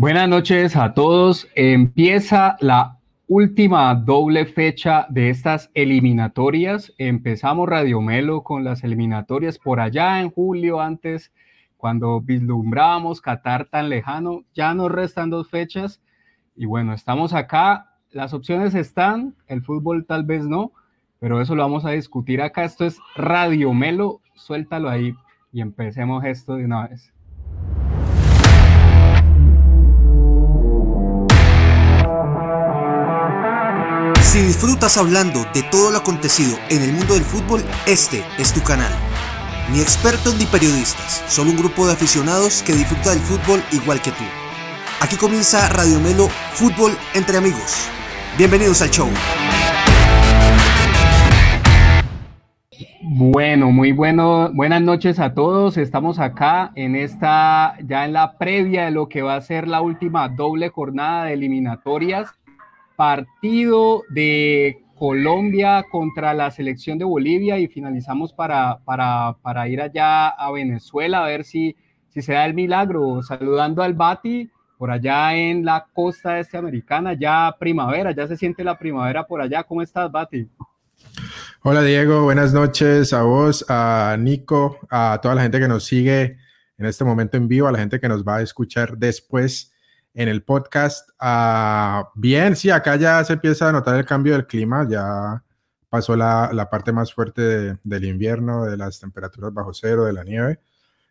Buenas noches a todos. Empieza la última doble fecha de estas eliminatorias. Empezamos Radio Melo con las eliminatorias por allá en julio, antes, cuando vislumbrábamos Qatar tan lejano. Ya nos restan dos fechas. Y bueno, estamos acá. Las opciones están, el fútbol tal vez no, pero eso lo vamos a discutir acá. Esto es Radio Melo. Suéltalo ahí y empecemos esto de una vez. Si disfrutas hablando de todo lo acontecido en el mundo del fútbol, este es tu canal. Ni expertos ni periodistas, solo un grupo de aficionados que disfruta del fútbol igual que tú. Aquí comienza Radio Melo Fútbol entre amigos. Bienvenidos al show. Bueno, muy bueno, buenas noches a todos. Estamos acá en esta, ya en la previa de lo que va a ser la última doble jornada de eliminatorias partido de Colombia contra la selección de Bolivia y finalizamos para, para, ir allá a Venezuela a ver si, si se da el milagro. Saludando al Bati por allá en la costa este americana, ya primavera, ya se siente la primavera por allá. ¿Cómo estás, Bati? Hola Diego, buenas noches a vos, a Nico, a toda la gente que nos sigue en este momento en vivo, a la gente que nos va a escuchar después en el podcast. Ah, bien, sí, acá ya se empieza a notar el cambio del clima, ya pasó la, la parte más fuerte del invierno, de las temperaturas bajo cero, de la nieve,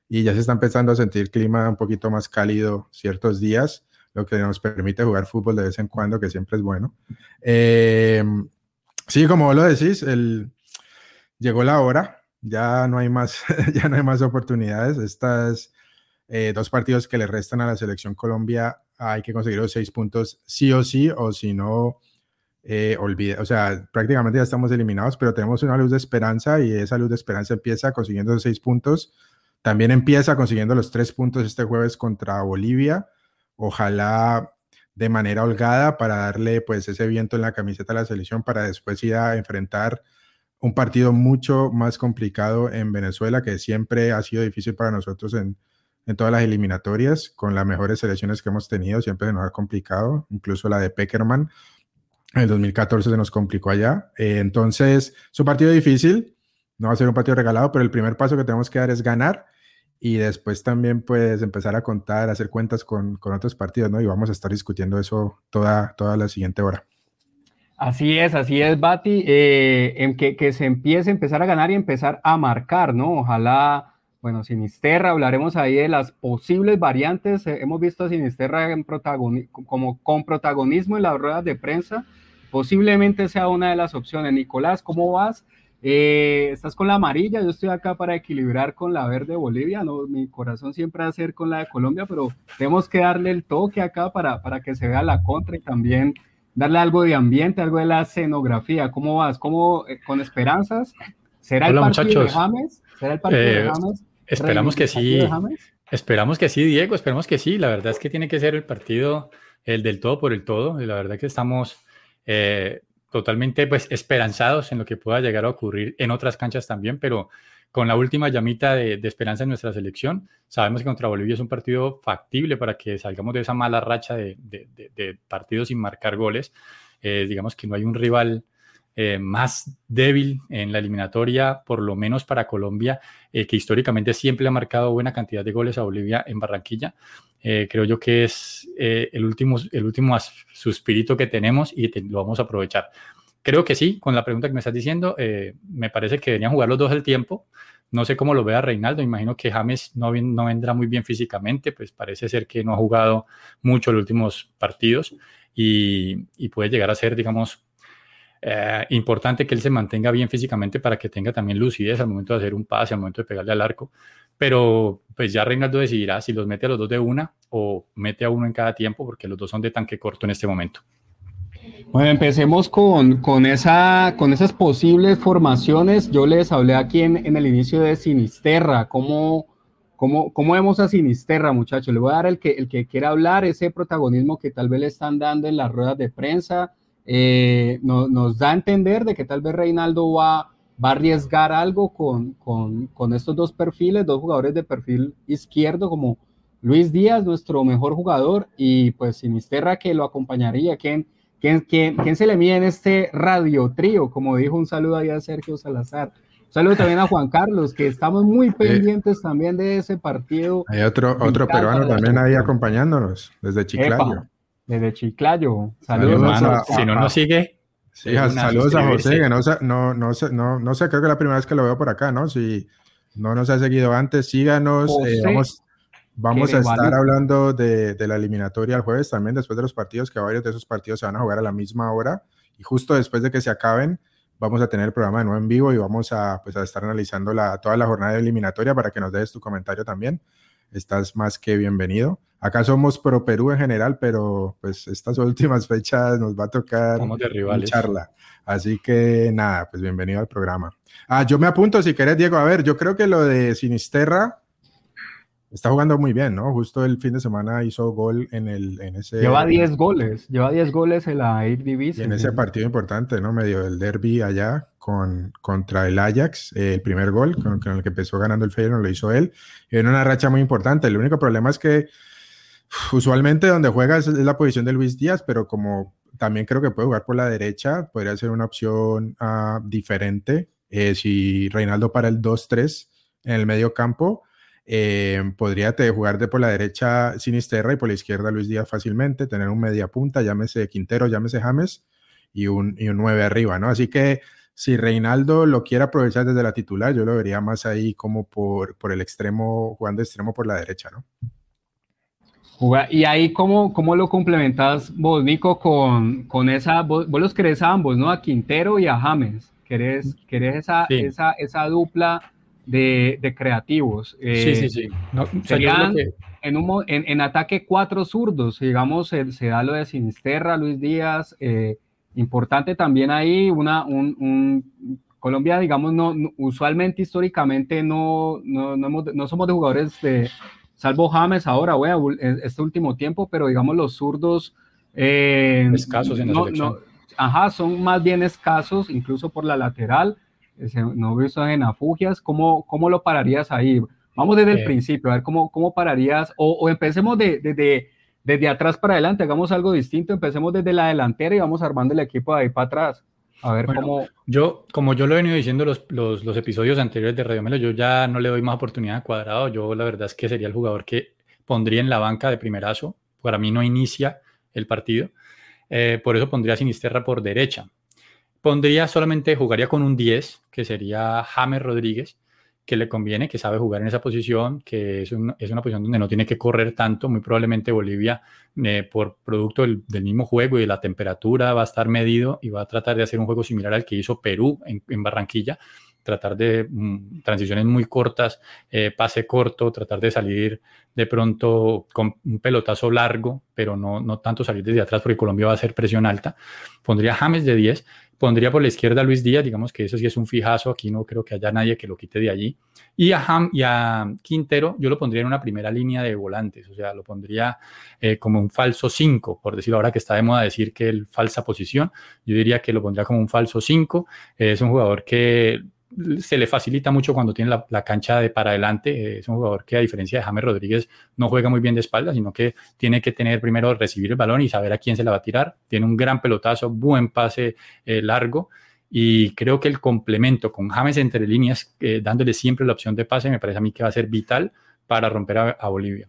y ya se está empezando a sentir clima un poquito más cálido ciertos días, lo que nos permite jugar fútbol de vez en cuando, que siempre es bueno. Eh, sí, como vos lo decís, el, llegó la hora, ya no hay más, ya no hay más oportunidades. Estas eh, dos partidos que le restan a la selección Colombia hay que conseguir los seis puntos sí o sí, o si no, eh, olvide, o sea, prácticamente ya estamos eliminados, pero tenemos una luz de esperanza y esa luz de esperanza empieza consiguiendo los seis puntos. También empieza consiguiendo los tres puntos este jueves contra Bolivia. Ojalá de manera holgada para darle pues ese viento en la camiseta a la selección para después ir a enfrentar un partido mucho más complicado en Venezuela que siempre ha sido difícil para nosotros en todas las eliminatorias, con las mejores selecciones que hemos tenido, siempre se nos ha complicado, incluso la de Peckerman. En el 2014 se nos complicó allá. Eh, entonces, es un partido difícil, no va a ser un partido regalado, pero el primer paso que tenemos que dar es ganar y después también pues empezar a contar, hacer cuentas con, con otros partidos, ¿no? Y vamos a estar discutiendo eso toda, toda la siguiente hora. Así es, así es, Bati, eh, en que, que se empiece a empezar a ganar y empezar a marcar, ¿no? Ojalá bueno, Sinisterra, hablaremos ahí de las posibles variantes. Eh, hemos visto a Sinisterra en como con protagonismo en las ruedas de prensa. Posiblemente sea una de las opciones. Nicolás, ¿cómo vas? Eh, estás con la amarilla, yo estoy acá para equilibrar con la verde Bolivia, ¿no? mi corazón siempre va a ser con la de Colombia, pero tenemos que darle el toque acá para, para que se vea la contra y también darle algo de ambiente, algo de la escenografía. ¿Cómo vas? ¿Cómo, eh, con esperanzas? ¿Será el partido de James? ¿Será el partido de James? Esperamos que sí. Esperamos que sí, Diego, esperamos que sí. La verdad es que tiene que ser el partido el del todo por el todo. Y la verdad que estamos eh, totalmente pues esperanzados en lo que pueda llegar a ocurrir en otras canchas también, pero con la última llamita de, esperanza en nuestra selección, sabemos que contra Bolivia es un partido factible para que salgamos de esa mala racha de, partidos sin marcar goles. Eh, digamos que no hay un rival eh, más débil en la eliminatoria, por lo menos para Colombia, eh, que históricamente siempre ha marcado buena cantidad de goles a Bolivia en Barranquilla. Eh, creo yo que es el, último, el último suspirito que tenemos y lo vamos a aprovechar. Creo que sí, con la pregunta que me estás diciendo, me parece que deberían jugar los dos al tiempo. No sé cómo lo vea Reinaldo, imagino que James no, no vendrá muy bien físicamente, pues parece ser que no ha jugado mucho los últimos partidos y, y puede llegar a ser, digamos, eh, importante que él se mantenga bien físicamente para que tenga también lucidez al momento de hacer un pase, al momento de pegarle al arco. Pero pues ya Reinaldo decidirá si los mete a los dos de una o mete a uno en cada tiempo, porque los dos son de tanque corto en este momento. Bueno, empecemos con, con, esa, con esas posibles formaciones. Yo les hablé aquí en, en el inicio de Sinisterra, cómo, cómo, cómo vemos a Sinisterra, muchachos. Le voy a dar el que, el que quiera hablar, ese protagonismo que tal vez le están dando en las ruedas de prensa, eh, nos da a entender de que tal vez Reinaldo va, va a arriesgar algo con, con, con, estos dos perfiles, dos jugadores de perfil izquierdo, como Luis Díaz, nuestro mejor jugador, y pues Sinisterra que lo acompañaría. ¿Quién, quién, quién, quién se le mide en este radio trío? Como dijo un saludo ahí a Sergio Salazar. Un saludo también a Juan Carlos, que estamos muy pendientes también de ese partido. Hay otro, otro peruano también ahí acompañándonos, desde Chiclayo. Desde Chiclayo. Saludos, a, Si no nos sigue. Sí, saludos a José, que no, no, no, no, no sé, creo que es la primera vez que lo veo por acá, ¿no? Si no nos ha seguido antes, síganos. Eh, vamos vamos a estar hablando de, de, la eliminatoria el jueves también, después de los partidos, que varios de esos partidos se van a jugar a la misma hora. Y justo después de que se acaben, vamos a tener el programa de nuevo en vivo y vamos a, pues, a estar analizando la, toda la jornada de eliminatoria para que nos des tu comentario también. Estás más que bienvenido. Acá somos pro Perú en general, pero pues estas últimas fechas nos va a tocar de charla. Así que nada, pues bienvenido al programa. Ah, yo me apunto si querés, Diego. A ver, yo creo que lo de Sinisterra está jugando muy bien, ¿no? Justo el fin de semana hizo gol en, el, en ese... Lleva 10 goles, lleva 10 goles en la Eredivisie. en ese partido importante, ¿no? Medio del derby allá con, contra el Ajax, eh, el primer gol con, el que empezó ganando el Feyenoord lo hizo él. Y en una racha muy importante. El único problema es que usualmente donde juega es, la posición de Luis Díaz, pero como también creo que puede jugar por la derecha, podría ser una opción uh, diferente. Eh, si Reinaldo para el 2-3 en el medio campo, eh, podría te jugar de por la derecha Sinisterra y por la izquierda Luis Díaz fácilmente, tener un media punta, llámese Quintero, llámese James y un, y un 9 arriba, ¿no? Así que si Reinaldo lo quiere aprovechar desde la titular, yo lo vería más ahí como por, por el extremo, jugando extremo por la derecha, ¿no? Y ahí, ¿cómo, cómo lo complementas vos, Nico, con, con esa, vos, los querés a ambos, ¿no? A Quintero y a James. ¿Querés, querés esa, esa, esa dupla de, creativos. sí, sí, eh, sí. en, un, en, ataque cuatro zurdos, digamos, se, da lo de Sinisterra, Luis Díaz. Eh, importante también ahí, una, un, Colombia, digamos, no, usualmente, históricamente, no, no, no, somos de jugadores de, salvo James ahora, este último tiempo, pero digamos los zurdos... Eh, escasos en la ajá, son más bien escasos, incluso por la lateral no visto en afugias, ¿cómo, ¿cómo lo pararías ahí? Vamos desde el principio, a ver cómo, cómo pararías, o, empecemos desde de, desde atrás para adelante, hagamos algo distinto, empecemos desde la delantera y vamos armando el equipo de ahí para atrás. A ver cómo. Yo, como yo lo he venido diciendo los, los, los, episodios anteriores de Radio Melo, yo ya no le doy más oportunidad a Cuadrado. Yo, la verdad es que sería el jugador que pondría en la banca de primerazo. Para mí no inicia el partido. Eh, por eso pondría a Sinisterra por derecha. Pondría solamente, jugaría con un 10, que sería James Rodríguez, que le conviene, que sabe jugar en esa posición, que es, es una posición donde no tiene que correr tanto. Muy probablemente Bolivia, eh, por producto del, mismo juego y de la temperatura, va a estar medido y va a tratar de hacer un juego similar al que hizo Perú en, Barranquilla. Tratar de mm, transiciones muy cortas, eh, pase corto, tratar de salir de pronto con un pelotazo largo, pero no, no tanto salir desde atrás porque Colombia va a hacer presión alta. Pondría James de 10 Pondría por la izquierda a Luis Díaz, digamos que eso sí es un fijazo, aquí no creo que haya nadie que lo quite de allí. Y a, Ham, y a Quintero yo lo pondría en una primera línea de volantes, o sea, lo pondría eh, como un falso 5, por decirlo ahora que está de moda decir que el falsa posición, yo diría que lo pondría como un falso 5. es un jugador que se le facilita mucho cuando tiene la, cancha de para adelante. Es un jugador que, a diferencia de James Rodríguez, no juega muy bien de espalda, sino que tiene que tener primero recibir el balón y saber a quién se la va a tirar. Tiene un gran pelotazo, buen pase eh, largo. Y creo que el complemento con James entre líneas, eh, dándole siempre la opción de pase, me parece a mí que va a ser vital para romper a, Bolivia.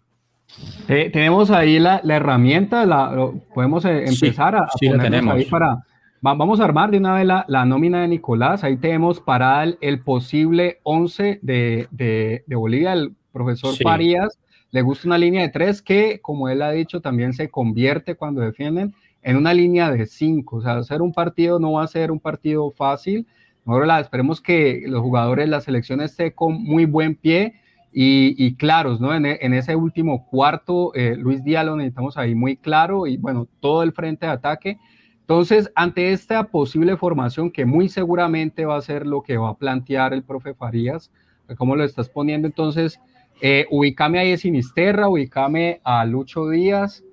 tenemos ahí la, herramienta, la, podemos eh, empezar a, sí, tenemos. ahí para, Vamos a armar de una vez la, nómina de Nicolás. Ahí tenemos para el, posible 11 de, Bolivia. El profesor Farías le gusta una línea de 3 que, como él ha dicho, también se convierte cuando defienden en una línea de 5. O sea, hacer un partido no va a ser un partido fácil. Ahora esperemos que los jugadores, la selección esté con muy buen pie y, claros, ¿no? En, ese último cuarto, eh, Luis Díaz lo necesitamos ahí muy claro y bueno, todo el frente de ataque entonces, ante esta posible formación que muy seguramente va a ser lo que va a plantear el profe Farías, ¿cómo lo estás poniendo? Entonces, eh, ubicame ahí a Sinisterra, ubicame a Lucho Díaz.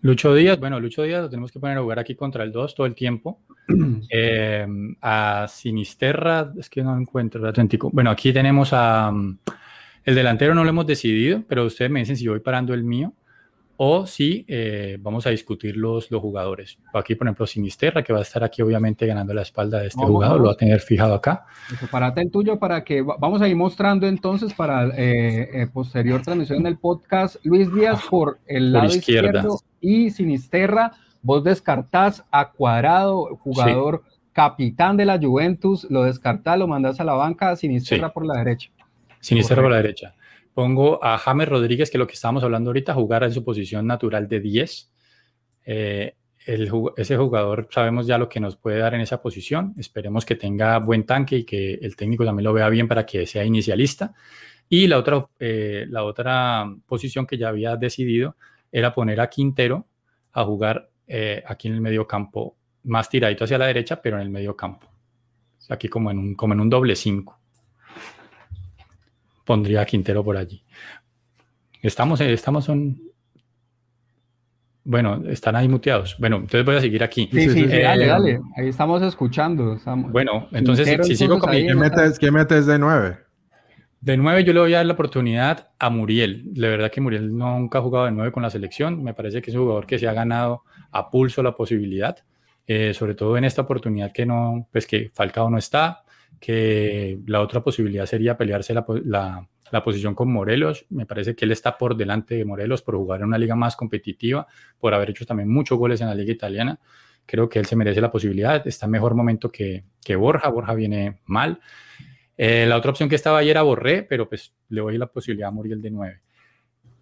Lucho Díaz, bueno, Lucho Díaz lo tenemos que poner a jugar aquí contra el 2 todo el tiempo. Eh, a Sinisterra, es que no encuentro el auténtico. Bueno, aquí tenemos a, El delantero no lo hemos decidido, pero ustedes me dicen si voy parando el mío o si eh, vamos a discutir los, los jugadores. Aquí, por ejemplo, Sinisterra, que va a estar aquí obviamente ganando la espalda de este jugador, lo va a tener fijado acá. Parate el tuyo para que vamos a ir mostrando entonces para eh, eh, posterior transmisión del podcast. Luis Díaz por el lado izquierdo y Sinisterra. Vos descartás a Cuadrado, jugador capitán de la Juventus, lo descartás, lo mandás a la banca, Sinisterra por la derecha. Sinisterra por la derecha. Pongo a James Rodríguez, que es lo que estábamos hablando ahorita, jugar en su posición natural de 10. Eh, ese jugador sabemos ya lo que nos puede dar en esa posición. Esperemos que tenga buen tanque y que el técnico también lo vea bien para que sea inicialista. Y la otra, eh, la otra posición que ya había decidido era poner a Quintero a jugar eh, aquí en el medio campo, más tiradito hacia la derecha, pero en el medio campo. Aquí como en un, como en un doble 5 pondría a Quintero por allí. Estamos, estamos son... Bueno, están ahí muteados. Bueno, entonces voy a seguir aquí. Sí, sí, dale, eh, dale. Ahí estamos escuchando. Bueno, entonces si, sigo con mi... ¿Qué metes, ¿Qué metes de nueve? De nueve yo le voy a dar la oportunidad a Muriel. De verdad que Muriel nunca ha jugado de nueve con la selección. Me parece que es un jugador que se ha ganado a pulso la posibilidad. Eh, sobre todo en esta oportunidad que no, pues que Falcao no está, que la otra posibilidad sería pelearse la, posición con Morelos. Me parece que él está por delante de Morelos por jugar en una liga más competitiva, por haber hecho también muchos goles en la liga italiana. Creo que él se merece la posibilidad. Está en mejor momento que, Borja. Borja viene mal. Eh, la otra opción que estaba ahí era Borré, pero pues le doy la posibilidad a Muriel de 9.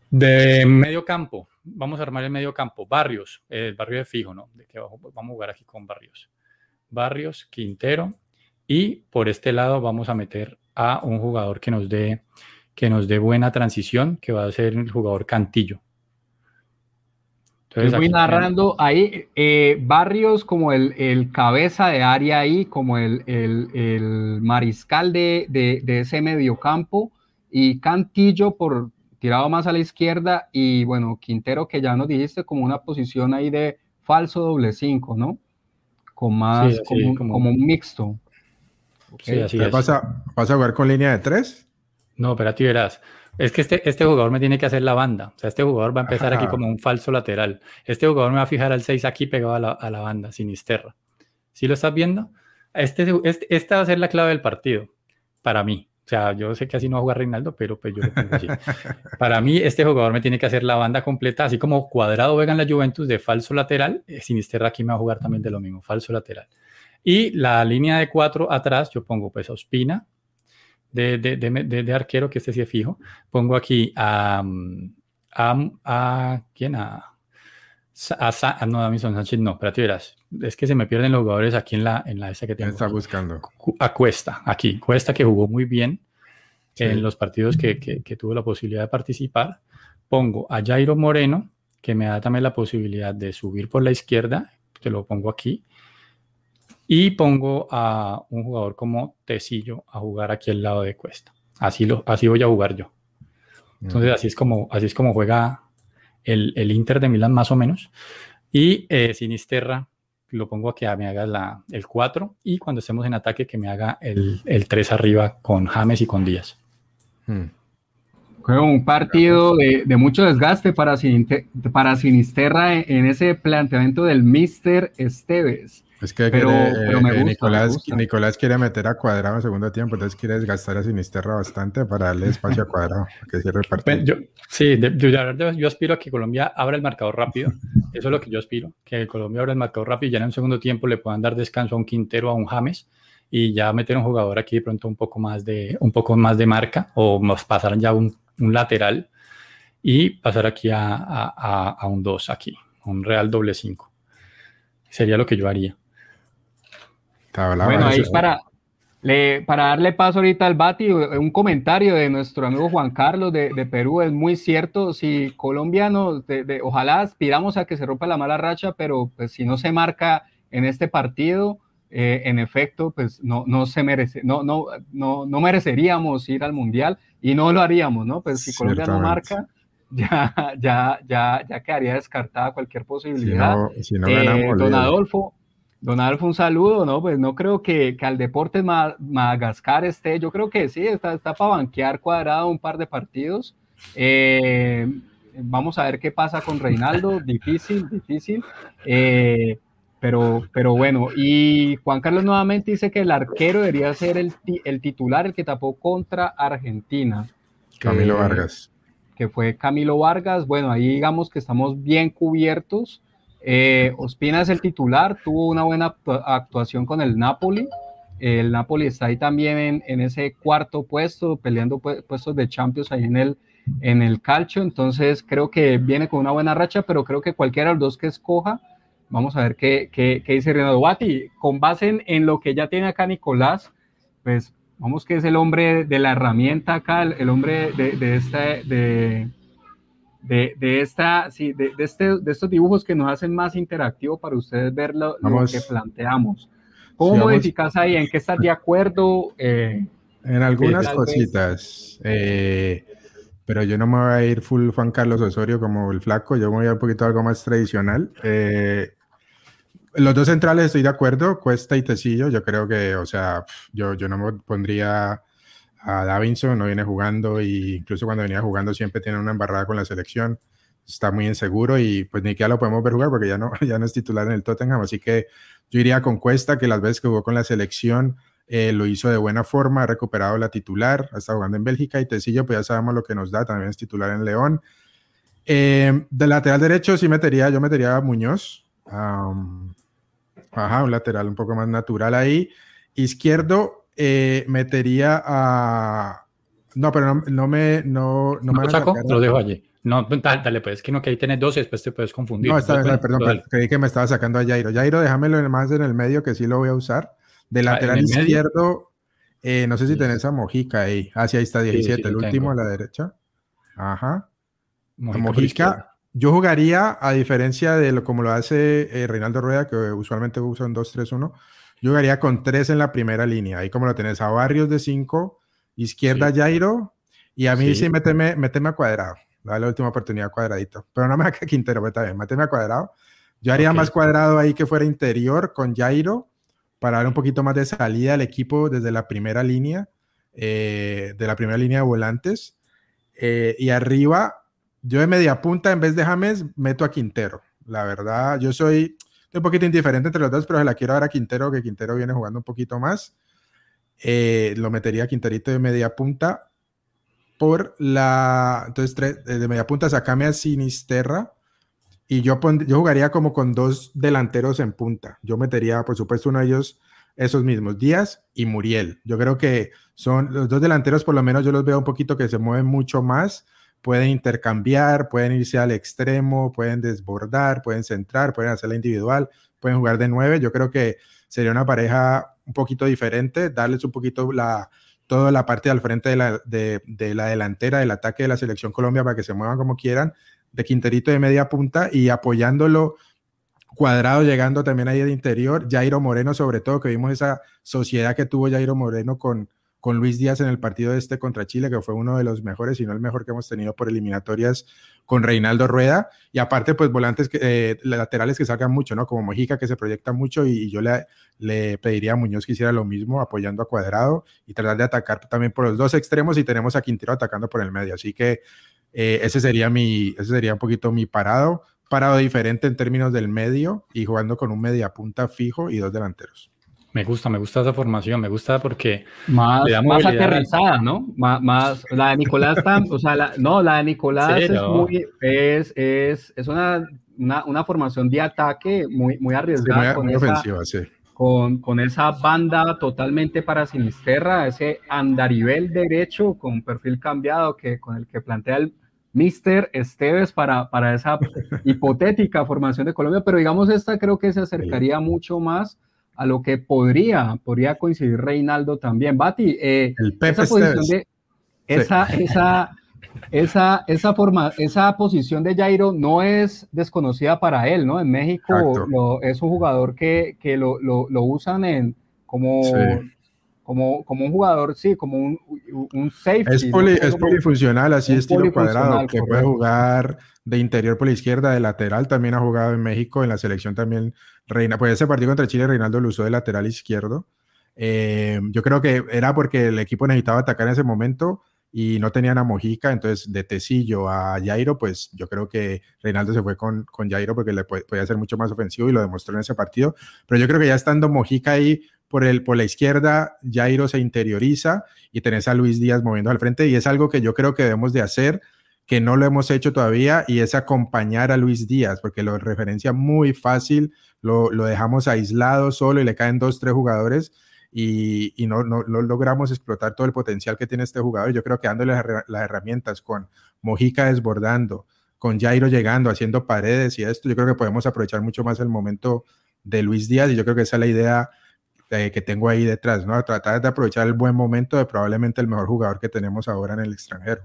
De medio campo, vamos a armar el medio campo. Barrios, el barrio de fijo, ¿no? De que vamos a jugar aquí con Barrios. Barrios, Quintero, y por este lado vamos a meter a un jugador que nos dé, que nos dé buena transición, que va a ser el jugador Cantillo. Entonces, voy narrando ahí eh, Barrios como el, cabeza de área ahí, como el, mariscal de, de, de, ese mediocampo, y Cantillo por tirado más a la izquierda, y bueno, Quintero que ya nos dijiste como una posición ahí de falso doble cinco, ¿no? Con más, como, como, un mixto. Sí, así Vas, a, jugar con línea de tres? No, pero a ti verás. Es que este, este jugador me tiene que hacer la banda. O sea, este jugador va a empezar aquí como un falso lateral. Este jugador me va a fijar al 6 aquí pegado a la, a la banda, sinisterra. ¿Sí lo estás viendo? Este, este, esta va a ser la clave del partido, para mí. O sea, yo sé que así no va a jugar Reinaldo, pero pues yo lo pongo así. para mí, este jugador me tiene que hacer la banda completa, así como Cuadrado juega en la Juventus de falso lateral, eh, Sinisterra aquí me va a jugar también de lo mismo, falso lateral. Y la línea de cuatro atrás, yo pongo pues a Ospina de, de, de, arquero, que este sí es fijo. Pongo aquí a, a, a ¿quién? A, a, no, a Mison Sánchez, no, pero tú verás, es que se me pierden los jugadores aquí en la, en la esa que tengo. Está buscando. A Cuesta, aquí. Cuesta que jugó muy bien en los partidos que, que, que, tuvo la posibilidad de participar. Pongo a Jairo Moreno, que me da también la posibilidad de subir por la izquierda, te lo pongo aquí. Y pongo a un jugador como Tecillo a jugar aquí al lado de Cuesta. Así, lo, así voy a jugar yo. Entonces, así es como, así es como juega el, el Inter de Milán, más o menos. Y eh, Sinisterra lo pongo a que me haga la, el 4 y cuando estemos en ataque que me haga el, el 3 arriba con James y con Díaz. Hmm. Un partido de, de, mucho desgaste para, para Sinisterra en, ese planteamiento del Mister Esteves. Es que pero, eh, Nicolás, Nicolás, quiere meter a Cuadrado en segundo tiempo, entonces quiere desgastar a Sinisterra bastante para darle espacio a Cuadrado, que partido. Yo, sí, yo, yo, aspiro a que Colombia abra el marcador rápido, eso es lo que yo aspiro, que Colombia abra el marcador rápido y ya en un segundo tiempo le puedan dar descanso a un Quintero, a un James, y ya meter un jugador aquí de pronto un poco más de, un poco más de marca, o nos pasar ya un, un lateral, y pasar aquí a, a, a un 2 aquí, un Real doble 5. Sería lo que yo haría bueno, ahí para, para darle paso ahorita al Bati, un comentario de nuestro amigo Juan Carlos de, Perú es muy cierto. Si colombianos, de, ojalá aspiramos a que se rompa la mala racha, pero pues si no se marca en este partido, eh, en efecto, pues no, no se merece, no, no, no, no mereceríamos ir al mundial y no lo haríamos, ¿no? Pues si Colombia no marca, ya, ya, ya, ya quedaría descartada cualquier posibilidad. Si no, ganamos, eh, don Adolfo, Don Alfonso, un saludo, ¿no? Pues no creo que, que al Deportes Madagascar esté, yo creo que sí, está, está para banquear cuadrado un par de partidos. Eh, vamos a ver qué pasa con Reinaldo, difícil, difícil. Eh, pero, pero bueno, y Juan Carlos nuevamente dice que el arquero debería ser el, el titular, el que tapó contra Argentina. Camilo Vargas. Que fue Camilo Vargas. Bueno, ahí digamos que estamos bien cubiertos. Eh, Ospina es el titular, tuvo una buena actuación con el Napoli. El Napoli está ahí también en, ese cuarto puesto, peleando puestos de Champions ahí en el, en el calcio. Entonces creo que viene con una buena racha, pero creo que cualquiera de los dos que escoja, vamos a ver qué, qué, dice Renato Bati. Con base en, lo que ya tiene acá Nicolás, pues vamos que es el hombre de la herramienta acá, el, hombre de, de, esta, de, de, esta, sí, de, este, de estos dibujos que nos hacen más interactivo para ustedes ver lo, que planteamos. ¿Cómo modificas ahí? ¿En qué estás de acuerdo? Eh, en algunas cositas. Eh, pero yo no me voy a ir full Juan Carlos Osorio como el flaco, yo me voy a ir un poquito algo más tradicional. Eh, los dos centrales estoy de acuerdo, Cuesta y Tecillo, yo creo que, o sea, yo, yo no me pondría a Davinson, no viene jugando y incluso cuando venía jugando siempre tiene una embarrada con la selección, está muy inseguro y pues ni siquiera lo podemos ver jugar porque ya no, ya no es titular en el Tottenham, así que yo iría con Cuesta, que las veces que jugó con la selección eh, lo hizo de buena forma, ha recuperado la titular, estado jugando en Bélgica y Tecillo pues ya sabemos lo que nos da, también es titular en León. Eh, de lateral derecho sí metería, yo metería a Muñoz, ajá, un lateral un poco más natural ahí. Izquierdo, eh, metería a. No, pero no, me. No, no, me lo saco, lo dejo allí. No, pues, dale, pues es que no, que ahí tienes dos y después te puedes confundir. No, está perdón, creí que me estaba sacando a Jairo. Jairo, déjamelo más en el medio que sí lo voy a usar. De ah, lateral izquierdo, eh, no sé si tenés a Mojica ahí. Ah, sí, ahí está 17, el último a la derecha. Ajá. Mojica, yo jugaría, a diferencia de lo como lo hace eh, Reinaldo Rueda, que usualmente usa un 2-3-1, yo jugaría con tres en la primera línea. Ahí como lo tenés a Barrios de cinco, izquierda Jairo, y a mí sí, méteme, a cuadrado. Dale la última oportunidad cuadradito. Pero no me haga Quintero, pero está bien, méteme a cuadrado. Yo haría más cuadrado ahí que fuera interior con Jairo para dar un poquito más de salida al equipo desde la primera línea, eh, de la primera línea de volantes. Eh, y arriba, yo de media punta, en vez de James, meto a Quintero. La verdad, yo soy, un poquito indiferente entre los dos, pero se la quiero dar a Quintero, que Quintero viene jugando un poquito más. Eh, lo metería a Quinterito de media punta por la. Entonces, de media punta, sacame a Sinisterra. Y yo, yo jugaría como con dos delanteros en punta. Yo metería, por supuesto, uno de ellos, esos mismos, Díaz y Muriel. Yo creo que son los dos delanteros, por lo menos yo los veo un poquito que se mueven mucho más pueden intercambiar, pueden irse al extremo, pueden desbordar, pueden centrar, pueden hacerla individual, pueden jugar de nueve. Yo creo que sería una pareja un poquito diferente, darles un poquito la, toda la parte al frente de la, de, la delantera del ataque de la selección Colombia para que se muevan como quieran, de Quinterito de media punta y apoyándolo cuadrado llegando también ahí de interior, Jairo Moreno sobre todo, que vimos esa sociedad que tuvo Jairo Moreno con, con Luis Díaz en el partido este contra Chile, que fue uno de los mejores, si no el mejor que hemos tenido por eliminatorias con Reinaldo Rueda. Y aparte, pues volantes que, eh, laterales que salgan mucho, ¿no? Como Mojica, que se proyecta mucho, y, yo le, pediría a Muñoz que hiciera lo mismo, apoyando a Cuadrado y tratar de atacar también por los dos extremos y tenemos a Quintero atacando por el medio. Así que eh, ese, sería mi, ese sería un poquito mi parado. Parado diferente en términos del medio y jugando con un media punta fijo y dos delanteros. Me gusta, me gusta esa formación, me gusta porque... Más, más aterrizada, ¿no? Más, la de Nicolás, o sea, no, la de Nicolás es, muy, es, es, es una, una, una, formación de ataque muy, muy arriesgada. con, esa, con, con, esa banda totalmente para Sinisterra, ese andarivel derecho con perfil cambiado que, con el que plantea el Mister Esteves para, para esa hipotética formación de Colombia, pero digamos esta creo que se acercaría mucho más a lo que podría, podría coincidir Reinaldo también. Bati, eh, esa posición de, esa, esa, esa, esa, forma, esa posición de Jairo no es desconocida para él, ¿no? En México es un jugador que, que lo, lo, lo, usan en como como, como un jugador, sí, como un, un safety. Es, es polifuncional, así estilo cuadrado, que puede jugar de interior por la izquierda, de lateral, también ha jugado en México, en la selección también Reina, pues ese partido contra Chile, Reinaldo lo usó de lateral izquierdo. Eh, yo creo que era porque el equipo necesitaba atacar en ese momento y no tenían a Mojica, entonces de Tecillo a Jairo, pues yo creo que Reinaldo se fue con, con Jairo porque le podía ser mucho más ofensivo y lo demostró en ese partido, pero yo creo que ya estando Mojica ahí por, el, por la izquierda, Jairo se interioriza y tenés a Luis Díaz moviendo al frente y es algo que yo creo que debemos de hacer, que no lo hemos hecho todavía y es acompañar a Luis Díaz, porque lo referencia muy fácil, lo, lo dejamos aislado solo y le caen dos, tres jugadores y, no, no, logramos explotar todo el potencial que tiene este jugador. Yo creo que dándole las, herramientas con Mojica desbordando, con Jairo llegando, haciendo paredes y esto, yo creo que podemos aprovechar mucho más el momento de Luis Díaz y yo creo que esa es la idea eh, que tengo ahí detrás, ¿no? Tratar de aprovechar el buen momento de probablemente el mejor jugador que tenemos ahora en el extranjero.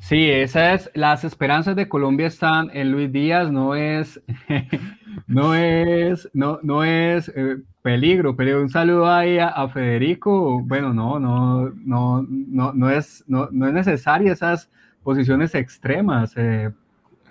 Sí, esas las esperanzas de Colombia están en Luis Díaz, no es, no es, no, no es eh, peligro, pero un saludo ahí a, Federico. Bueno, no, no, no, no, no es, no, no es necesaria esas posiciones extremas. Eh,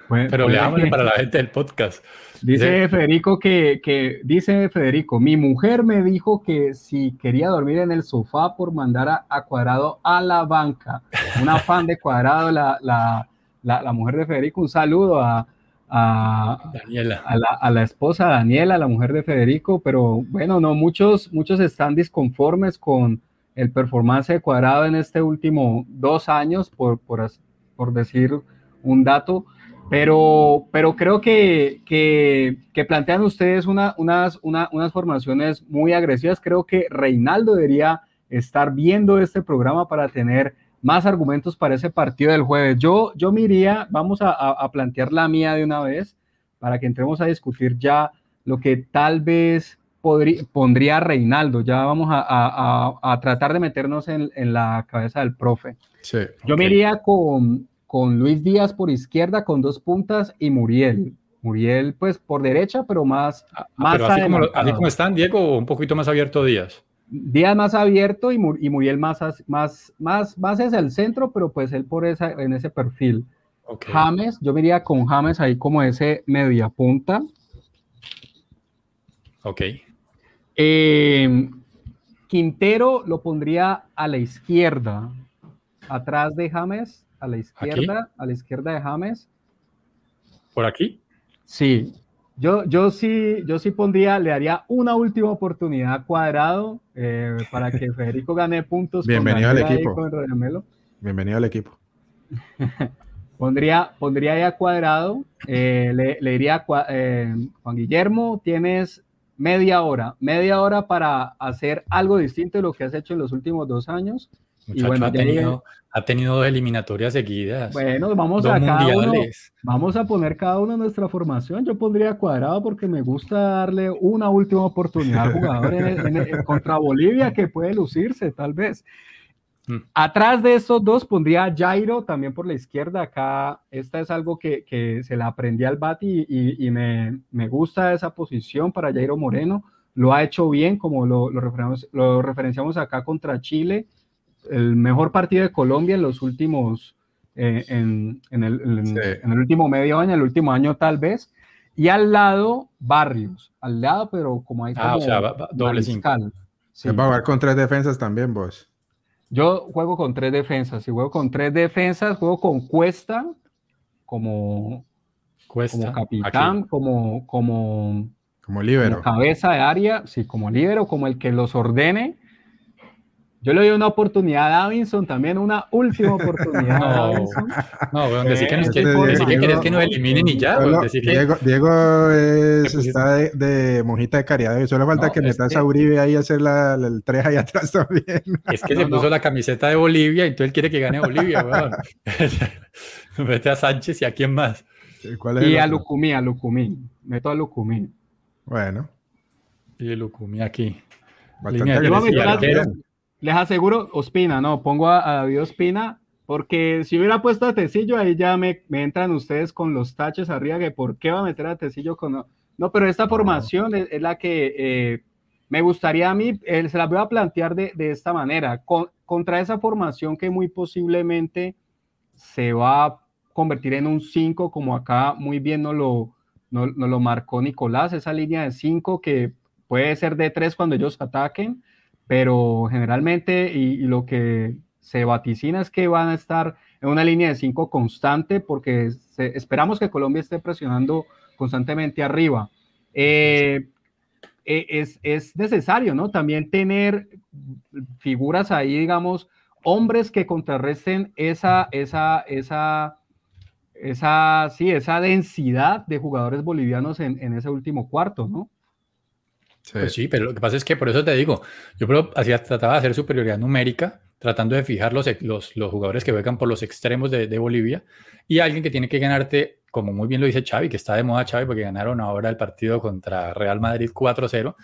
pero le hable para la gente del podcast. Dice Federico que, que, dice Federico, mi mujer me dijo que si quería dormir en el sofá por mandar a, Cuadrado a la banca. Una fan de Cuadrado, la, la, la, mujer de Federico, un saludo a, a, Daniela. A, la, a la esposa Daniela, la mujer de Federico, pero bueno, no, muchos, muchos están disconformes con el performance de Cuadrado en este último dos años, por, por, por decir un dato. Pero, pero creo que, que, plantean ustedes unas, unas formaciones muy agresivas. Creo que Reinaldo debería estar viendo este programa para tener más argumentos para ese partido del jueves. Yo, yo me iría, vamos a, plantear la mía de una vez para que entremos a discutir ya lo que tal vez podría, pondría Reinaldo. Ya vamos a, tratar de meternos en, la cabeza del profe. yo me iría con, con Luis Díaz por izquierda con dos puntas y Muriel. Muriel, pues por derecha, pero más. Ah, más así, como, están, Diego, un poquito más abierto Díaz. Díaz más abierto y, Muriel más, más, más, más es el centro, pero pues él por esa, en ese perfil. James, yo me con James ahí como ese media punta. Ok. Eh, Quintero lo pondría a la izquierda, atrás de James a la izquierda, a la izquierda de James. ¿Por aquí? Sí. Yo, yo sí, yo sí pondría, le daría una última oportunidad a Cuadrado eh, para que Federico gane puntos. Bienvenido al equipo. Bienvenido al equipo. pondría, pondría ahí a Cuadrado, eh, le, diría eh, Juan Guillermo, tienes media hora, media hora para hacer algo distinto de lo que has hecho en los últimos dos años y bueno, ha tenido, ha tenido dos eliminatorias seguidas. Bueno, vamos a vamos a poner cada uno nuestra formación. Yo pondría cuadrado porque me gusta darle una última oportunidad al jugador contra Bolivia que puede lucirse, tal vez. Mm. Atrás de estos dos pondría Jairo también por la izquierda. Acá, esta es algo que, que se la aprendí al Bati y, y me, me, gusta esa posición para Jairo Moreno. Lo ha hecho bien, como lo, lo, lo referenciamos acá contra Chile el mejor partido de Colombia en los últimos, eh, en, el, en, el, último medio año, el último año tal vez. Y al lado, Barrios. Al lado, pero como hay ah, o sea, doble cinco. Sí. Va a jugar con tres defensas también, vos. Yo juego con tres defensas. Si juego con tres defensas, juego con Cuesta como, Cuesta. capitán, como, como, como libero. Como cabeza de área, sí, como libero, como el que los ordene yo le doy una oportunidad a Davinson, también una última oportunidad no, a Davinson. No, bueno, decir que, no, que, decir que quieres que nos eliminen y ya. Diego, Diego es, está de, de, monjita de caridad. Solo falta que metas a Uribe ahí a hacer la, el 3 ahí atrás también. Es que se puso la camiseta de Bolivia y entonces él quiere que gane Bolivia, weón. Mete a Sánchez y a quién más. ¿Cuál es y a Lucumí, a Lucumí. Meto a Lucumí. Bueno. Y Lucumí aquí. Bastante les aseguro, Ospina, no, pongo a, David Ospina, porque si hubiera puesto a Tecillo, ahí ya me, entran ustedes con los taches arriba, que por qué va a meter a Tecillo con... No, pero esta formación es, la que eh, me gustaría a mí, se las voy a plantear de, esta manera, contra esa formación que muy posiblemente se va a convertir en un 5, como acá muy bien nos lo, lo marcó Nicolás, esa línea de 5 que puede ser de 3 cuando ellos ataquen, pero generalmente y, lo que se vaticina es que van a estar en una línea de 5 constante porque esperamos que Colombia esté presionando constantemente arriba. Eh, e, es, es, necesario, ¿no? También tener figuras ahí, digamos, hombres que contrarresten esa, esa, esa, esa, sí, esa densidad de jugadores bolivianos en, en ese último cuarto, ¿no? Sí. Pues sí, pero lo que pasa es que por eso te digo, yo hacía, trataba de hacer superioridad numérica, tratando de fijar los, los, jugadores que juegan por los extremos de, de, Bolivia y alguien que tiene que ganarte, como muy bien lo dice Xavi, que está de moda Xavi porque ganaron ahora el partido contra Real Madrid 4-0,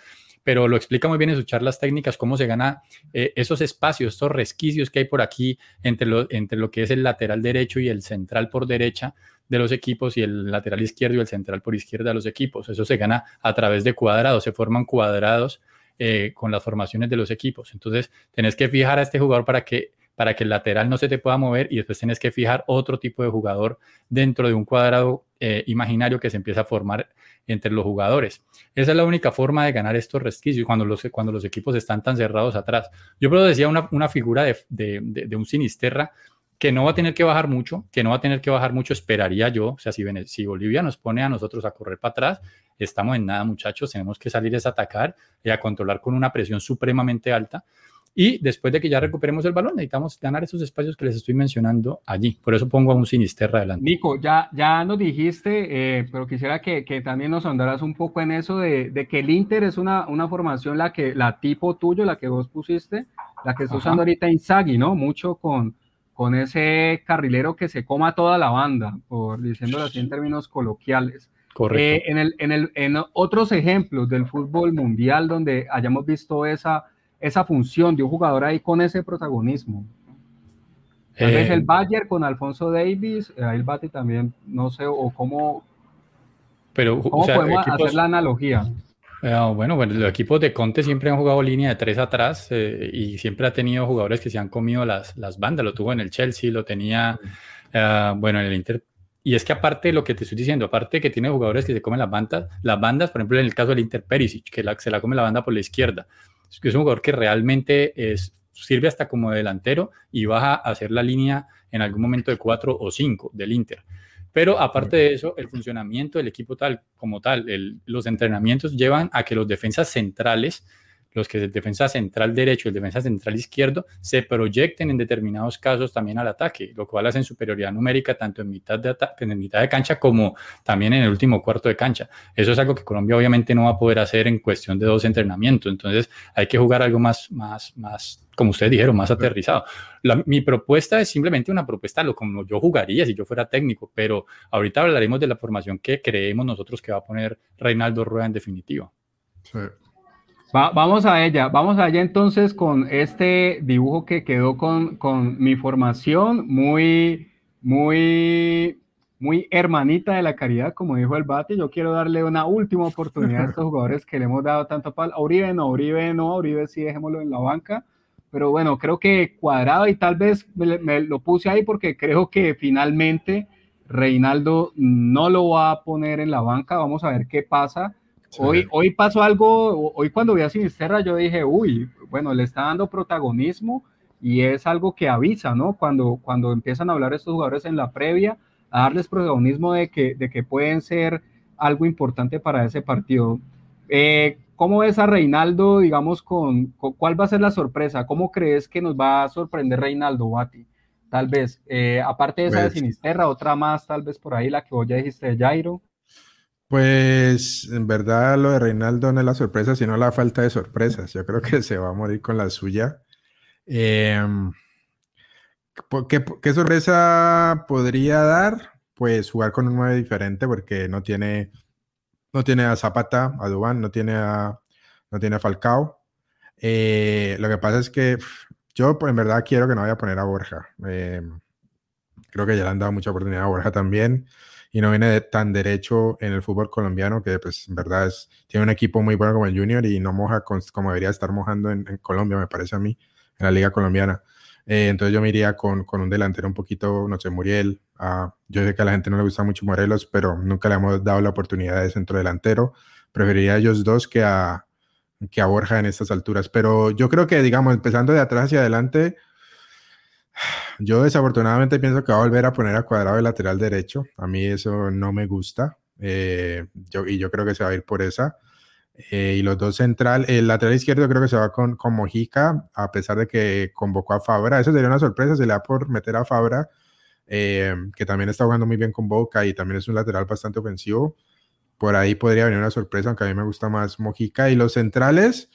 pero lo explica muy bien en sus charlas técnicas cómo se gana eh, esos espacios, estos resquicios que hay por aquí entre lo, entre lo que es el lateral derecho y el central por derecha de los equipos y el lateral izquierdo y el central por izquierda de los equipos. Eso se gana a través de cuadrados, se forman cuadrados eh, con las formaciones de los equipos. Entonces, tenés que fijar a este jugador para que para que el lateral no se te pueda mover y después tienes que fijar otro tipo de jugador dentro de un cuadrado eh, imaginario que se empieza a formar entre los jugadores. Esa es la única forma de ganar estos resquicios cuando los, cuando los equipos están tan cerrados atrás. Yo pero decía una, una figura de, de, de, un Sinisterra que no va a tener que bajar mucho, que no va a tener que bajar mucho, esperaría yo. O sea, si, si Bolivia nos pone a nosotros a correr para atrás, estamos en nada, muchachos. Tenemos que salir a atacar y a controlar con una presión supremamente alta. Y después de que ya recuperemos el balón, necesitamos ganar esos espacios que les estoy mencionando allí. Por eso pongo a un Sinisterra adelante. Nico, ya, ya nos dijiste, eh, pero quisiera que, que, también nos ahondaras un poco en eso de, de, que el Inter es una, una formación, la, que, la tipo tuyo, la que vos pusiste, la que está usando ahorita Inzaghi, ¿no? Mucho con, con ese carrilero que se coma toda la banda, por diciéndolo así en términos coloquiales. Correcto. Eh, en, el, en, el, en otros ejemplos del fútbol mundial donde hayamos visto esa esa función de un jugador ahí con ese protagonismo. Tal vez el eh, Bayern con Alfonso Davis, eh, ahí el Bati también, no sé, o cómo, pero, podemos hacer la analogía. Eh, bueno, bueno, los equipos de Conte siempre han jugado línea de tres atrás y siempre ha tenido jugadores que se han comido las, las bandas. Lo tuvo en el Chelsea, lo tenía, bueno, en el Inter. Y es que aparte de lo que te estoy diciendo, aparte que tiene jugadores que se comen las bandas, las bandas, por ejemplo, en el caso del Inter Perisic, que se la come la banda por la izquierda es un jugador que realmente es, sirve hasta como delantero y baja a hacer la línea en algún momento de 4 o 5 del Inter. Pero aparte de eso, el funcionamiento del equipo tal como tal, los entrenamientos llevan a que los defensas centrales los que es el defensa central derecho y el defensa central izquierdo se proyecten en determinados casos también al ataque, lo cual hace superioridad numérica tanto en mitad de, en mitad de cancha como también en el último cuarto de cancha. Eso es algo que Colombia obviamente no va a poder hacer en cuestión de dos entrenamientos, entonces hay que jugar algo más, más, más como ustedes dijeron, más aterrizado. mi propuesta es simplemente una propuesta, lo como yo jugaría si yo fuera técnico, pero ahorita hablaremos de la formación que creemos nosotros que va a poner Reinaldo Rueda en definitiva. Sí vamos a ella, vamos a ella entonces con este dibujo que quedó con, con mi formación, muy, muy, muy hermanita de la caridad, como dijo el Bate. Yo quiero darle una última oportunidad a estos jugadores que le hemos dado tanto pal. Uribe no, Uribe no, Uribe sí, dejémoslo en la banca. Pero bueno, creo que cuadrado y tal vez me lo puse ahí porque creo que finalmente Reinaldo no lo va a poner en la banca. Vamos a ver qué pasa Hoy, hoy pasó algo, hoy cuando vi a Sinisterra yo dije, uy, bueno, le está dando protagonismo y es algo que avisa, ¿no? Cuando, cuando empiezan a hablar estos jugadores en la previa, a darles protagonismo de que, de que pueden ser algo importante para ese partido. Eh, ¿Cómo ves a Reinaldo, digamos, con, cuál va a ser la sorpresa? ¿Cómo crees que nos va a sorprender Reinaldo, Bati? Tal vez, eh, aparte de esa de pues Sinisterra, otra más, tal vez por ahí, la que vos ya dijiste de Jairo. Pues en verdad lo de Reinaldo no es la sorpresa, sino la falta de sorpresas. Yo creo que se va a morir con la suya. Em, ¿qué, sorpresa podría dar? Pues jugar con un 9 diferente porque no tiene, no tiene a Zapata, a Dubán, no tiene a, no tiene Falcao. Eh, lo que pasa es que yo en verdad quiero que no vaya a poner a Borja. Em, creo que ya le han dado mucha oportunidad a Borja también y no viene tan derecho en el fútbol colombiano, que pues en verdad tiene un equipo muy bueno como el Junior y no moja como debería estar mojando en, Colombia, me parece a mí, en la liga colombiana. Eh, entonces yo me iría con, con, un delantero un poquito, no sé, Muriel. Yo sé que a la gente no le gusta mucho Morelos, pero nunca le hemos dado la oportunidad de centro delantero. Preferiría a ellos dos que a, que a Borja en estas alturas. Pero yo creo que, digamos, empezando de atrás hacia adelante, yo desafortunadamente pienso que va a volver a poner a cuadrado el lateral derecho. A mí eso no me gusta. Eh, y yo creo que se va a ir por esa. Eh, y los dos central, el lateral izquierdo creo que se va con, con, Mojica, a pesar de que convocó a Fabra. Eso sería una sorpresa, se le da por meter a Fabra, eh, que también está jugando muy bien con Boca y también es un lateral bastante ofensivo. Por ahí podría venir una sorpresa, aunque a mí me gusta más Mojica. Y los centrales,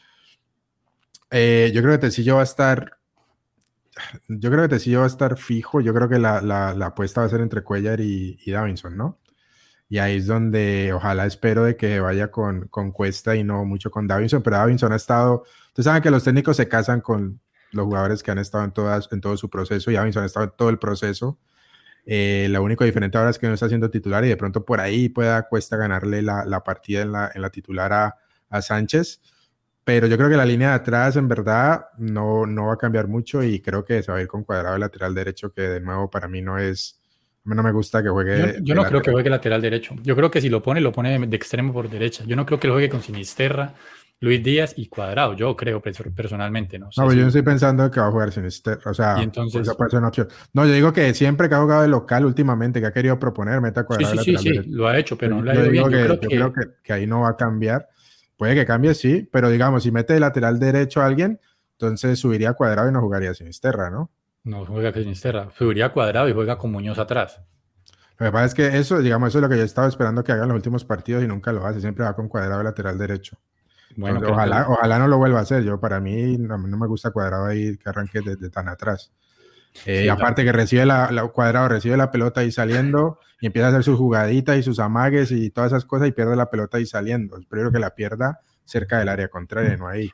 yo creo que Tecillo va a estar yo creo que Tecillo va a estar fijo. Yo creo que la, la, apuesta va a ser entre Cuellar y, y, Davinson, ¿no? Y ahí es donde ojalá espero de que vaya con, con Cuesta y no mucho con Davinson. Pero Davinson ha estado. Ustedes saben que los técnicos se casan con los jugadores que han estado en, todas, en todo su proceso y Davinson ha estado en todo el proceso. Eh, lo único diferente ahora es que no está siendo titular y de pronto por ahí pueda Cuesta ganarle la, la partida en la, en la titular a, a Sánchez pero yo creo que la línea de atrás en verdad no, no va a cambiar mucho y creo que se va a ir con cuadrado el lateral derecho, que de nuevo para mí no es, a mí no me gusta que juegue. Yo, no creo que juegue lateral derecho. Yo creo que si lo pone, lo pone de, extremo por derecha. Yo no creo que lo juegue con Sinisterra, Luis Díaz y Cuadrado. Yo creo personalmente, ¿no? no, pues yo no estoy pensando que va a jugar Sinisterra. O sea, entonces, puede ser una opción. No, yo digo que siempre que ha jugado de local últimamente, que ha querido proponer, meta Cuadrado. Sí, sí, sí, sí, lo ha hecho, pero no lo ha ido bien. yo creo que, que ahí no va a cambiar. Puede que cambie, sí, pero digamos, si mete de lateral derecho a alguien, entonces subiría cuadrado y no jugaría Sinisterra, ¿no? No juega Sinisterra, subiría cuadrado y juega con Muñoz atrás. Lo que pasa es que eso, digamos, eso es lo que yo he estado esperando que hagan los últimos partidos y nunca lo hace, siempre va con cuadrado lateral derecho. Bueno, ojalá, ojalá no lo vuelva a hacer. Yo, para mí, no, me gusta cuadrado ahí que arranque desde tan atrás. Eh, aparte que recibe la, la, cuadrado, recibe la pelota ahí saliendo y empieza a hacer sus jugaditas y sus amagues y todas esas cosas y pierde la pelota ahí saliendo. Espero que la pierda cerca del área contraria, no ahí.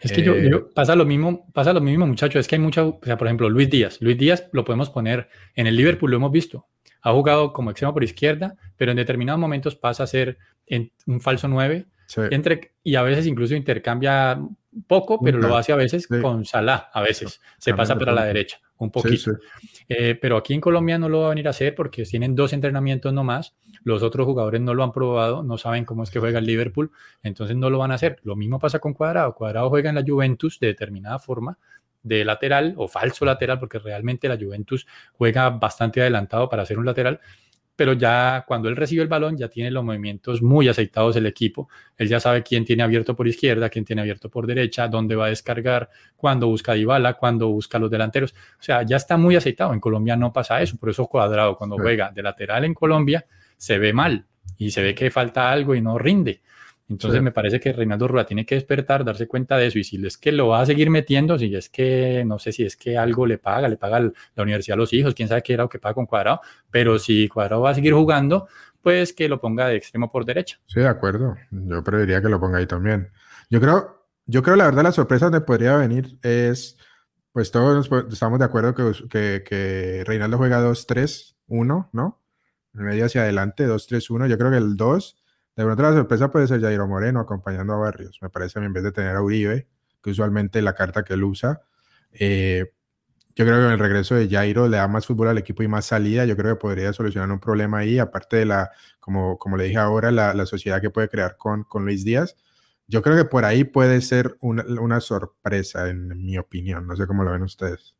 Es que yo, eh, pasa lo mismo, pasa lo mismo, muchachos. Es que hay mucha, o sea, por ejemplo, Luis Díaz. Luis Díaz lo podemos poner en el Liverpool, lo hemos visto. Ha jugado como extremo por izquierda, pero en determinados momentos pasa a ser en un falso 9 entre, y a veces incluso intercambia poco, pero lo hace a veces con Salah, a veces. Se pasa para la derecha, un poquito. Eh, pero aquí en Colombia no lo va a venir a hacer porque tienen dos entrenamientos nomás. Los otros jugadores no lo han probado, no saben cómo es que juega el Liverpool, entonces no lo van a hacer. Lo mismo pasa con Cuadrado. Cuadrado juega en la Juventus de determinada forma, de lateral o falso lateral, porque realmente la Juventus juega bastante adelantado para ser un lateral, pero ya cuando él recibe el balón ya tiene los movimientos muy aceitados el equipo. Él ya sabe quién tiene abierto por izquierda, quién tiene abierto por derecha, dónde va a descargar, cuándo busca Dybala, cuándo busca los delanteros. O sea, ya está muy aceitado. En Colombia no pasa eso, por eso Cuadrado cuando juega de lateral en Colombia se ve mal y se ve que falta algo y no rinde. Entonces me parece que Reinaldo Rueda tiene que despertar, darse cuenta de eso y si es que lo va a seguir metiendo, si es que no sé si es que algo le paga, le paga la universidad a los hijos, quién sabe qué era lo que paga con Cuadrado, pero si Cuadrado va a seguir jugando, pues que lo ponga de extremo por derecha. Sí, de acuerdo. Yo preferiría que lo ponga ahí también. Yo creo, yo creo la verdad la sorpresa donde podría venir es, pues todos estamos de acuerdo que, que, que Reinaldo juega 2-3-1, ¿no? En medio hacia adelante, 2-3-1. Yo creo que el 2 de pronto la sorpresa puede ser Jairo Moreno acompañando a Barrios. Me parece a mí en vez de tener a Uribe, que usualmente la carta que él usa. Eh, yo creo que en el regreso de Jairo le da más fútbol al equipo y más salida. Yo creo que podría solucionar un problema ahí, aparte de la, como, como le dije ahora, la, sociedad que puede crear con, con Luis Díaz. Yo creo que por ahí puede ser una, una sorpresa, en mi opinión. No sé cómo lo ven ustedes.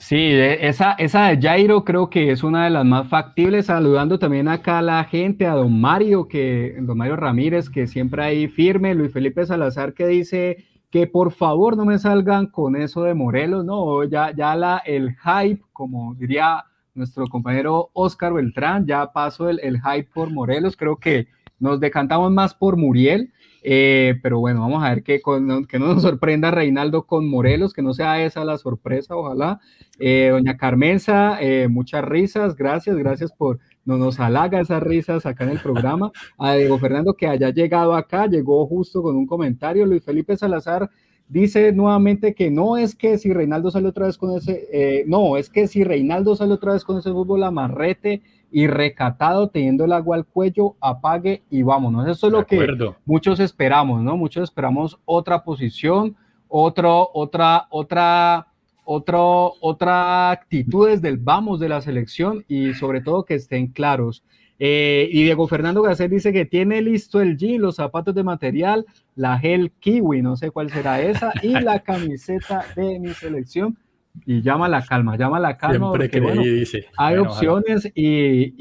Sí, esa, esa de Jairo creo que es una de las más factibles, saludando también acá a la gente, a don Mario, que, don Mario Ramírez, que siempre ahí firme, Luis Felipe Salazar que dice que por favor no me salgan con eso de Morelos, no, ya, ya la, el hype, como diría nuestro compañero Oscar Beltrán, ya pasó el, el hype por Morelos, creo que nos decantamos más por Muriel, eh, pero bueno, vamos a ver que, que no nos sorprenda Reinaldo con Morelos, que no sea esa la sorpresa, ojalá. Eh, doña Carmenza, eh, muchas risas, gracias, gracias por no nos halaga esas risas acá en el programa. A Diego Fernando que haya llegado acá, llegó justo con un comentario. Luis Felipe Salazar dice nuevamente que no es que si Reinaldo sale otra vez con ese, no, es que si Reinaldo sale otra vez con ese fútbol amarrete y recatado, teniendo el agua al cuello, apague y vámonos. Eso es lo que muchos esperamos, ¿no? Muchos esperamos otra posición, otro, otra, otra, otro, otra actitudes del vamos de la selección y sobre todo que estén claros. Eh, y Diego Fernando Garcés dice que tiene listo el jean, los zapatos de material, la gel kiwi, no sé cuál será esa, y la camiseta de mi selección y llama la calma, llama la calma. porque, dice, hay opciones y,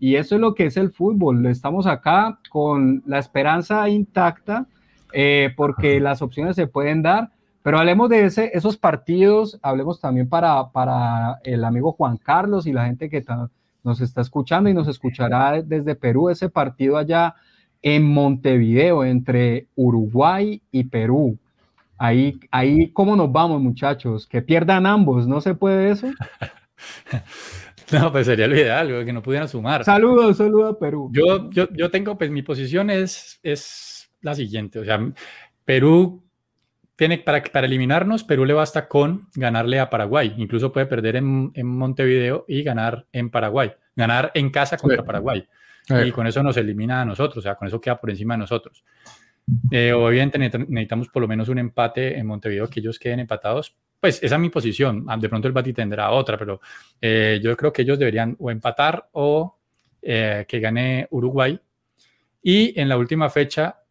y, eso es lo que es el fútbol. Estamos acá con la esperanza intacta eh, porque las opciones se pueden dar. Pero hablemos de ese, esos partidos, hablemos también para, para el amigo Juan Carlos y la gente que nos está escuchando y nos escuchará desde Perú, ese partido allá en Montevideo entre Uruguay y Perú. Ahí, ahí, ¿cómo nos vamos, muchachos? Que pierdan ambos, ¿no se puede eso? no, pues sería lo ideal, que no pudieran sumar. Saludos, saludos a Perú. Yo, yo, yo tengo, pues mi posición es, es la siguiente, o sea, Perú tiene, para, para eliminarnos, Perú le basta con ganarle a Paraguay, incluso puede perder en, en Montevideo y ganar en Paraguay, ganar en casa contra Paraguay. Y con eso nos elimina a nosotros, o sea, con eso queda por encima de nosotros. Eh, obviamente necesitamos por lo menos un empate en Montevideo, que ellos queden empatados. Pues esa es mi posición. Ah, de pronto el Bati tendrá otra, pero eh, yo creo que ellos deberían o empatar o eh, que gane Uruguay. Y en la última fecha,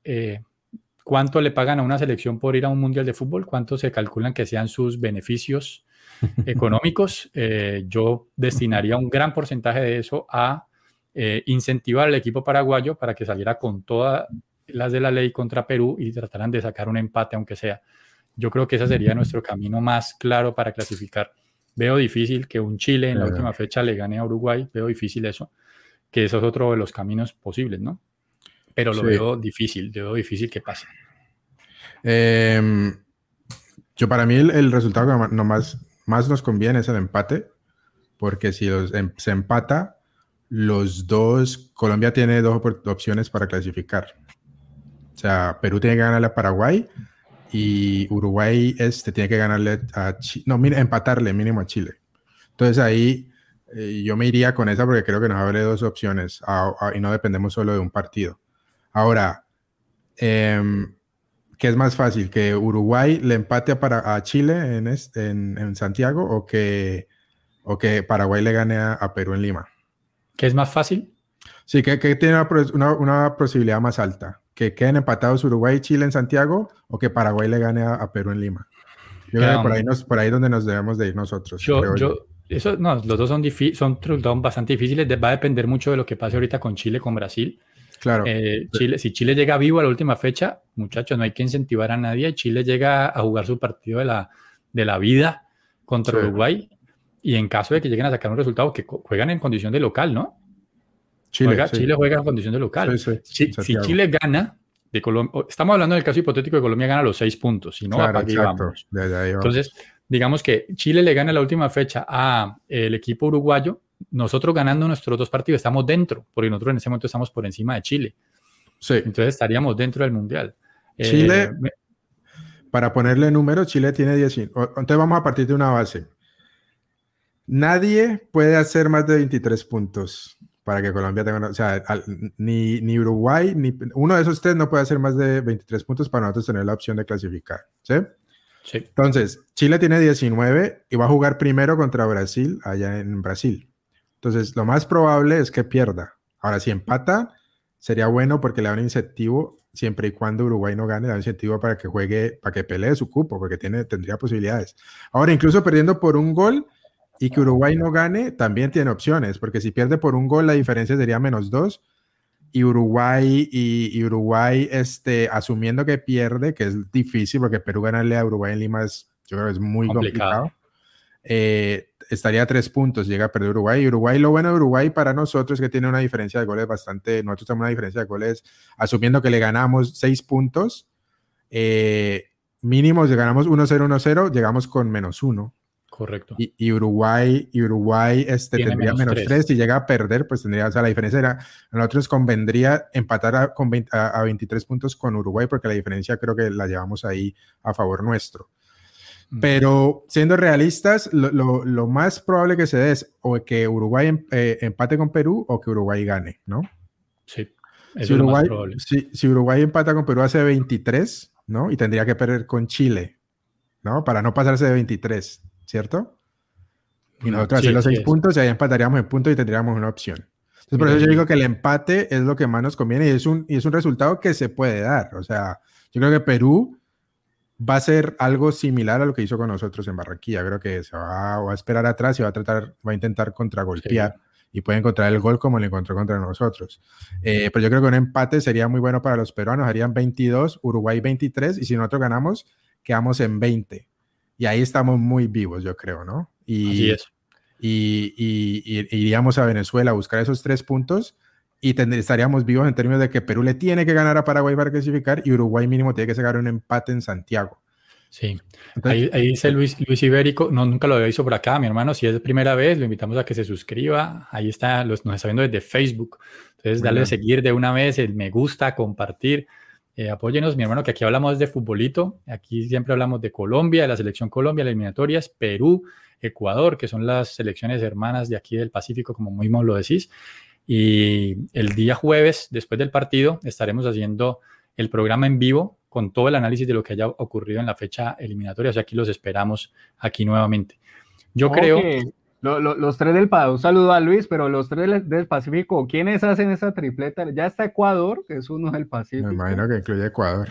¿cuánto le pagan a una selección por ir a un mundial de fútbol? ¿Cuánto se calculan que sean sus beneficios económicos? yo destinaría un gran porcentaje de eso a incentivar al equipo paraguayo para que saliera con toda las de la ley contra Perú y tratarán de sacar un empate, aunque sea. Yo creo que ese sería nuestro camino más claro para clasificar. Veo difícil que un Chile en la última fecha le gane a Uruguay, veo difícil eso, que eso es otro de los caminos posibles, ¿no? Pero lo veo difícil, veo difícil que pase. Em, yo para mí el, resultado que más, más nos conviene es el empate, porque si em, se empata, los dos, Colombia tiene dos opciones para clasificar. O sea, Perú tiene que ganarle a Paraguay y Uruguay este, tiene que ganarle a Chile. No, empatarle mínimo a Chile. Entonces ahí eh, yo me iría con esa porque creo que nos abre dos opciones y no dependemos solo de un partido. Ahora, em, ¿qué es más fácil? ¿Que Uruguay le empate a, para, a Chile en, en, Santiago o que, o que Paraguay le gane a, Perú en Lima? ¿Qué es más fácil? Sí, que, tiene una, una, posibilidad más alta que queden empatados Uruguay y Chile en Santiago o que Paraguay le gane a, Perú en Lima. Yo creo que por ahí, nos, por ahí donde nos debemos de ir nosotros. Yo, yo, eso, no, los dos son, son bastante difíciles. Va a depender mucho de lo que pase ahorita con Chile, con Brasil. Claro. Eh, Chile, si Chile llega vivo a la última fecha, muchachos, no hay que incentivar a nadie. Chile llega a jugar su partido de la, de la vida contra Uruguay. Y en caso de que lleguen a sacar un resultado, que juegan en condición de local, ¿no? Chile, juega, en condición de local. si, Chile gana, de estamos hablando del caso hipotético de Colombia gana los seis puntos, si no, Entonces, digamos que Chile le gana la última fecha a el equipo uruguayo, nosotros ganando nuestros dos partidos estamos dentro, porque nosotros en ese momento estamos por encima de Chile. Entonces estaríamos dentro del Mundial. Chile, eh, para ponerle número, Chile tiene 10. Entonces vamos a partir de una base. Nadie puede hacer más de 23 puntos para que Colombia tenga, o sea, ni, ni, Uruguay, ni uno de esos tres no puede hacer más de 23 puntos para nosotros tener la opción de clasificar, ¿sí? Sí. Entonces, Chile tiene 19 y va a jugar primero contra Brasil allá en Brasil. Entonces, lo más probable es que pierda. Ahora, si empata, sería bueno porque le da un incentivo, siempre y cuando Uruguay no gane, le da un incentivo para que juegue, para que pelee su cupo, porque tiene, tendría posibilidades. Ahora, incluso perdiendo por un gol, y que Uruguay no gane, también tiene opciones, porque si pierde por un gol, la diferencia sería menos dos. Y Uruguay, y, Uruguay, este, asumiendo que pierde, que es difícil, porque Perú ganarle a Uruguay en Lima es, yo creo que es muy complicado. Eh, estaría a tres puntos, llega a perder Uruguay. Y Uruguay, lo bueno de Uruguay para nosotros es que tiene una diferencia de goles bastante, nosotros tenemos una diferencia de goles, asumiendo que le ganamos seis puntos, eh, mínimo, si ganamos 1-0, 1-0, llegamos con menos uno. Correcto. Y, Uruguay, y Uruguay este, tendría menos 3. Si llega a perder, pues tendría, o sea, la diferencia era, a nosotros convendría empatar a, con a, 23 puntos con Uruguay, porque la diferencia creo que la llevamos ahí a favor nuestro. Pero siendo realistas, lo, más probable que se dé es o que Uruguay em, eh, empate con Perú o que Uruguay gane, ¿no? Sí. Si Uruguay, si, Uruguay empata con Perú hace 23, ¿no? Y tendría que perder con Chile, ¿no? Para no pasarse de 23, ¿cierto? Y nosotros sí, los seis puntos y ahí empataríamos en puntos y tendríamos una opción. Entonces, por eso yo digo que el empate es lo que más nos conviene y es un, y es un resultado que se puede dar. O sea, yo creo que Perú va a ser algo similar a lo que hizo con nosotros en Barranquilla. Creo que se va, a esperar atrás y va a tratar, va a intentar contragolpear y puede encontrar el gol como lo encontró contra nosotros. Eh, pero yo creo que un empate sería muy bueno para los peruanos. Harían 22, Uruguay 23 y si nosotros ganamos, quedamos en 20. Y ahí estamos muy vivos, yo creo, ¿no? Y, Así es. Y, y, iríamos a Venezuela a buscar esos tres puntos y estaríamos vivos en términos de que Perú le tiene que ganar a Paraguay para clasificar y Uruguay mínimo tiene que sacar un empate en Santiago. Sí, ahí, dice Luis, Luis Ibérico, no, nunca lo había visto por acá, mi hermano, si es la primera vez, lo invitamos a que se suscriba, ahí está, los, nos está viendo desde Facebook, entonces dale a seguir de una vez, el me gusta, compartir, eh, apóyenos, mi hermano, que aquí hablamos de futbolito, aquí siempre hablamos de Colombia, de la selección Colombia, las eliminatorias, Perú, Ecuador, que son las selecciones hermanas de aquí del Pacífico, como mismo lo decís, y el día jueves, después del partido, estaremos haciendo el programa en vivo con todo el análisis de lo que haya ocurrido en la fecha eliminatoria. O sea, aquí los esperamos aquí nuevamente. Yo creo... los tres del un saludo a Luis, pero los tres del Pacífico, ¿quiénes hacen esa tripleta? Ya está Ecuador, que es uno del Pacífico. Me imagino que incluye Ecuador.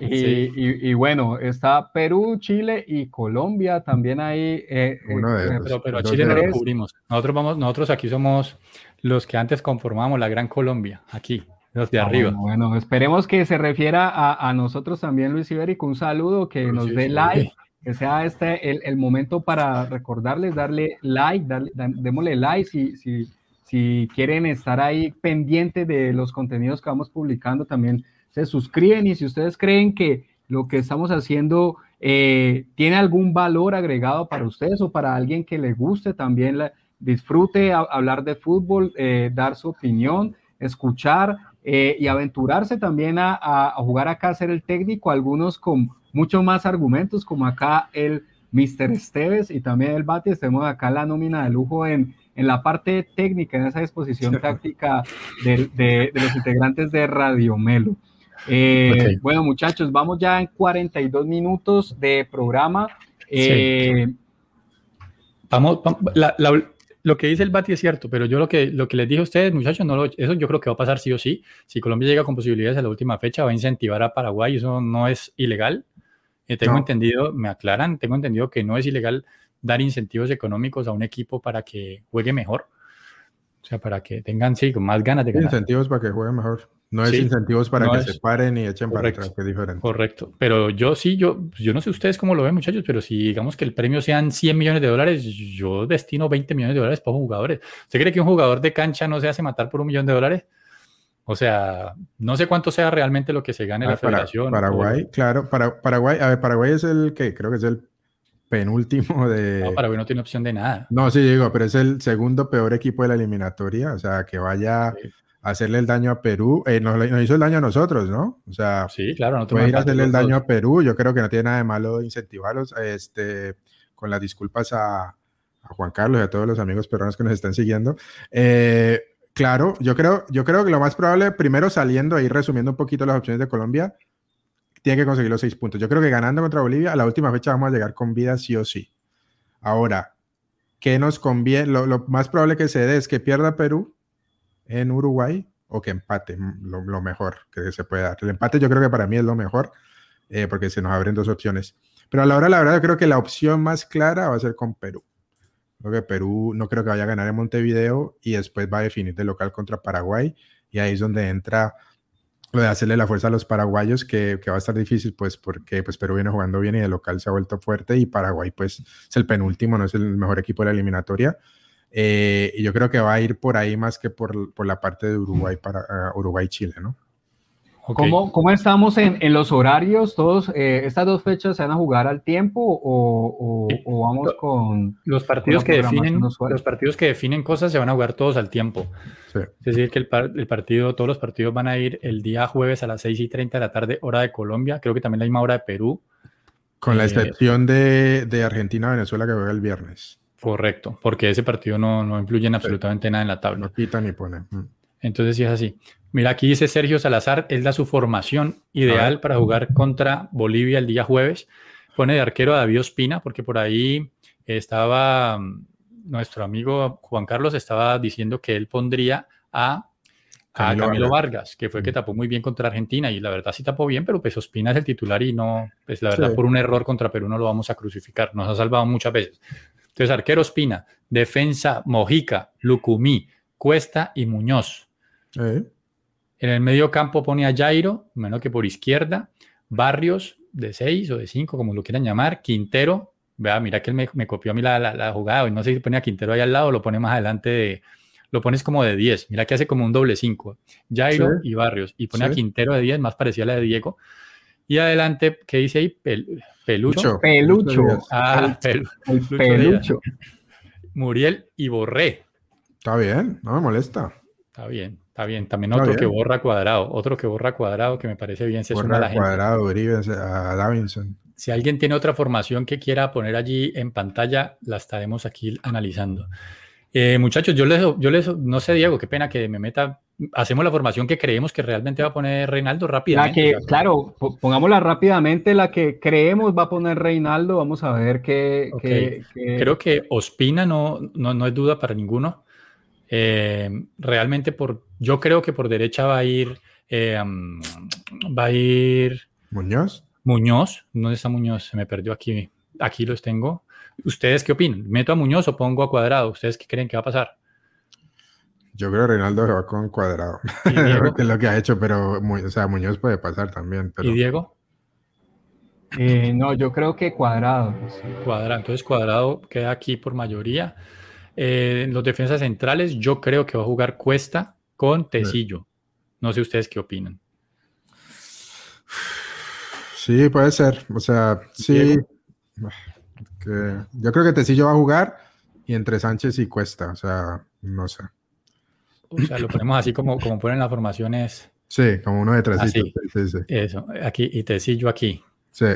Y, bueno, está Perú, Chile y Colombia también ahí. Eh, Uno de eh, pero, pero a Chile no lo cubrimos. Nosotros, vamos, nosotros aquí somos los que antes conformábamos la Gran Colombia, aquí, los de ah, arriba. Bueno, esperemos que se refiera a, nosotros también, Luis Ibérico. Un saludo, que nos dé like, que sea este el, momento para recordarles, darle like, darle, démosle like si, si, si quieren estar ahí pendientes de los contenidos que vamos publicando también se suscriben y si ustedes creen que lo que estamos haciendo eh, tiene algún valor agregado para ustedes o para alguien que le guste también disfrute hablar de fútbol, eh, dar su opinión, escuchar eh, y aventurarse también a, jugar acá, ser el técnico, algunos con mucho más argumentos, como acá el Mr. Esteves y también el Bati, estemos acá la nómina de lujo en, en la parte técnica, en esa exposición táctica de, de, los integrantes de Radio Melo. Eh, bueno, muchachos, vamos ya en 42 minutos de programa. Eh, vamos, lo que dice el Bati es cierto, pero yo lo que, lo que les dije a ustedes, muchachos, no eso yo creo que va a pasar sí o sí. Si Colombia llega con posibilidades a la última fecha, va a incentivar a Paraguay, eso no es ilegal. Eh, tengo entendido, me aclaran, tengo entendido que no es ilegal dar incentivos económicos a un equipo para que juegue mejor. O sea, para que tengan, sí, más ganas de ganar. Incentivos para que juegue mejor. No es incentivos para que se paren y echen para atrás, que es diferente. Correcto. Pero yo sí, yo, yo no sé ustedes cómo lo ven, muchachos, pero si digamos que el premio sean 100 millones de dólares, yo destino 20 millones de dólares para jugadores. ¿Usted cree que un jugador de cancha no se hace matar por un millón de dólares? O sea, no sé cuánto sea realmente lo que se gane en la ah, federación. Paraguay, claro, para, Paraguay, a ver, Paraguay es el que creo que es el penúltimo de. No, Paraguay no tiene opción de nada. No, sí, digo, pero es el segundo peor equipo de la eliminatoria, o sea, que vaya hacerle el daño a Perú. Eh, nos, hizo el daño a nosotros, ¿no? O sea, sí, claro, no puede ir a hacerle el daño a Perú. Yo creo que no tiene nada de malo incentivarlos, este, con las disculpas a, Juan Carlos y a todos los amigos peruanos que nos están siguiendo. Eh, claro, yo creo, yo creo que lo más probable, primero saliendo ahí, resumiendo un poquito las opciones de Colombia, tiene que conseguir los seis puntos. Yo creo que ganando contra Bolivia, a la última fecha vamos a llegar con vida sí o sí. Ahora, ¿qué nos conviene? Lo, más probable que se dé es que pierda Perú en Uruguay o que empate, mm, lo, mejor que se puede dar. El empate yo creo que para mí es lo mejor, eh, porque se nos abren dos opciones. Pero a la hora, la verdad, yo creo que la opción más clara va a ser con Perú. Creo que Perú no creo que vaya a ganar en Montevideo y después va a definir de local contra Paraguay. Y ahí es donde entra lo de hacerle la fuerza a los paraguayos, que, que, va a estar difícil, pues porque pues, Perú viene jugando bien y de local se ha vuelto fuerte y Paraguay pues es el penúltimo, no es el mejor equipo de la eliminatoria. Eh, y yo creo que va a ir por ahí más que por, por la parte de Uruguay para uh, Uruguay-Chile, ¿no? ¿Cómo, ¿Cómo, estamos en, en, los horarios? ¿Todos eh, estas dos fechas se van a jugar al tiempo o, o, vamos con los partidos que definen los partidos que definen cosas se van a jugar todos al tiempo? Es decir, que el, el, partido, todos los partidos van a ir el día jueves a las 6 y 30 de la tarde, hora de Colombia, creo que también la misma hora de Perú. Con la excepción de, de Argentina-Venezuela que juega el viernes. Correcto, porque ese partido no, no influye en absolutamente nada en la tabla. No quita ni pone. Mm. Entonces sí es así. Mira, aquí dice Sergio Salazar, él da su formación ideal para jugar contra Bolivia el día jueves. Pone de arquero a David Ospina, porque por ahí estaba mm, nuestro amigo Juan Carlos estaba diciendo que él pondría a, Camilo, Vargas. que fue que mm. tapó muy bien contra Argentina y la verdad sí tapó bien, pero pues Ospina es el titular y no, pues la verdad por un error contra Perú no lo vamos a crucificar, nos ha salvado muchas veces. Entonces, arquero Ospina, defensa Mojica, Lucumí, Cuesta y Muñoz. En el medio campo pone a Jairo, menos que por izquierda, Barrios de 6 o de 5, como lo quieran llamar, Quintero, vea, mira que él me, copió a mí la, la, jugada, y no sé si pone a Quintero ahí al lado o lo pone más adelante, lo pones como de 10, mira que hace como un doble 5, Jairo y Barrios, y pone a Quintero de 10, más parecía a la de Diego, y adelante, ¿qué dice ahí? pelucho. Pelucho. Ah, pelucho. Muriel y Borré. Está bien, no me molesta. Está bien, está bien. También otro que borra cuadrado, otro que borra cuadrado que me parece bien. Se borra la cuadrado, a Davinson. Si alguien tiene otra formación que quiera poner allí en pantalla, la estaremos aquí analizando. Eh, muchachos, yo les, yo les, no sé, Diego, qué pena que me meta. Hacemos la formación que creemos que realmente va a poner Reinaldo rápidamente. La que, claro, pongámosla rápidamente, la que creemos va a poner Reinaldo. Vamos a ver qué. Creo que Ospina no, no, no es duda para ninguno. Eh, realmente por, yo creo que por derecha va a ir, eh, va a ir Muñoz. Muñoz, ¿dónde está Muñoz? Se me perdió aquí. Aquí los tengo. ¿Ustedes qué opinan? ¿Meto a Muñoz o pongo a Cuadrado? ¿Ustedes qué creen que va a pasar? Yo creo que Reinaldo va con Cuadrado. que es lo que ha hecho, pero o sea, Muñoz puede pasar también. ¿Y Diego? Eh, no, yo creo que Cuadrado. Cuadrado. Entonces Cuadrado queda aquí por mayoría. Eh, en los defensas centrales, yo creo que va a jugar Cuesta con Tecillo. No sé ustedes qué opinan. Sí, puede ser. O sea, sí. yo creo que Tecillo va a jugar y entre Sánchez y Cuesta. O sea, no sé. O sea, lo ponemos así como, como ponen las formaciones. Sí, como uno de tres. Sí, sí, Eso, aquí y Tecillo aquí. Sí.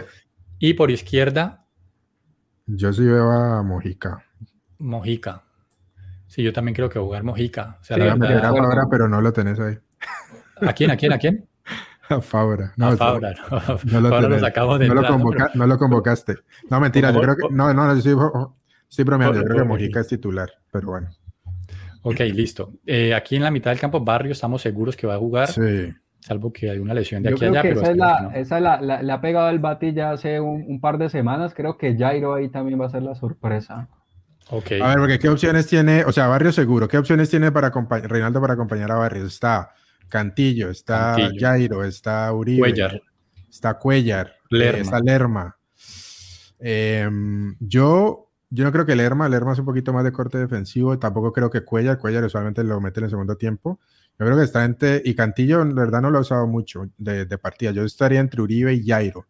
Y por izquierda. Yo sí veo a Mojica. Mojica. Sí, yo también creo que jugar Mojica. O sea, la verdad, Fabra, pero no lo tenés ahí. ¿A quién? ¿A quién? ¿A quién? A Fabra. No, a Fabra. No, lo, Fabra lo de no, lo no lo convocaste. No, mentira, yo creo que. No, no, no, estoy, estoy bromeando. Yo creo que Mojica es titular, pero bueno. Ok, listo. Eh, aquí en la mitad del campo, Barrio, estamos seguros que va a jugar. Sí. Salvo que hay una lesión de aquí a allá. esa, es la, esa la, le ha pegado el Bati ya hace un, un, par de semanas. Creo que Jairo ahí también va a ser la sorpresa. A ver, porque ¿qué opciones tiene? O sea, Barrio seguro. ¿Qué opciones tiene para Reinaldo para acompañar a Barrios? Está Cantillo, está Jairo, está Uribe, Cuellar. está Cuellar, eh, está Lerma. Em, yo, yo no creo que Lerma, Lerma es un poquito más de corte defensivo. Tampoco creo que Cuellar, Cuellar usualmente lo mete en el segundo tiempo. Yo creo que está entre, y Cantillo en verdad no lo ha usado mucho de, de partida. Yo estaría entre Uribe y Jairo.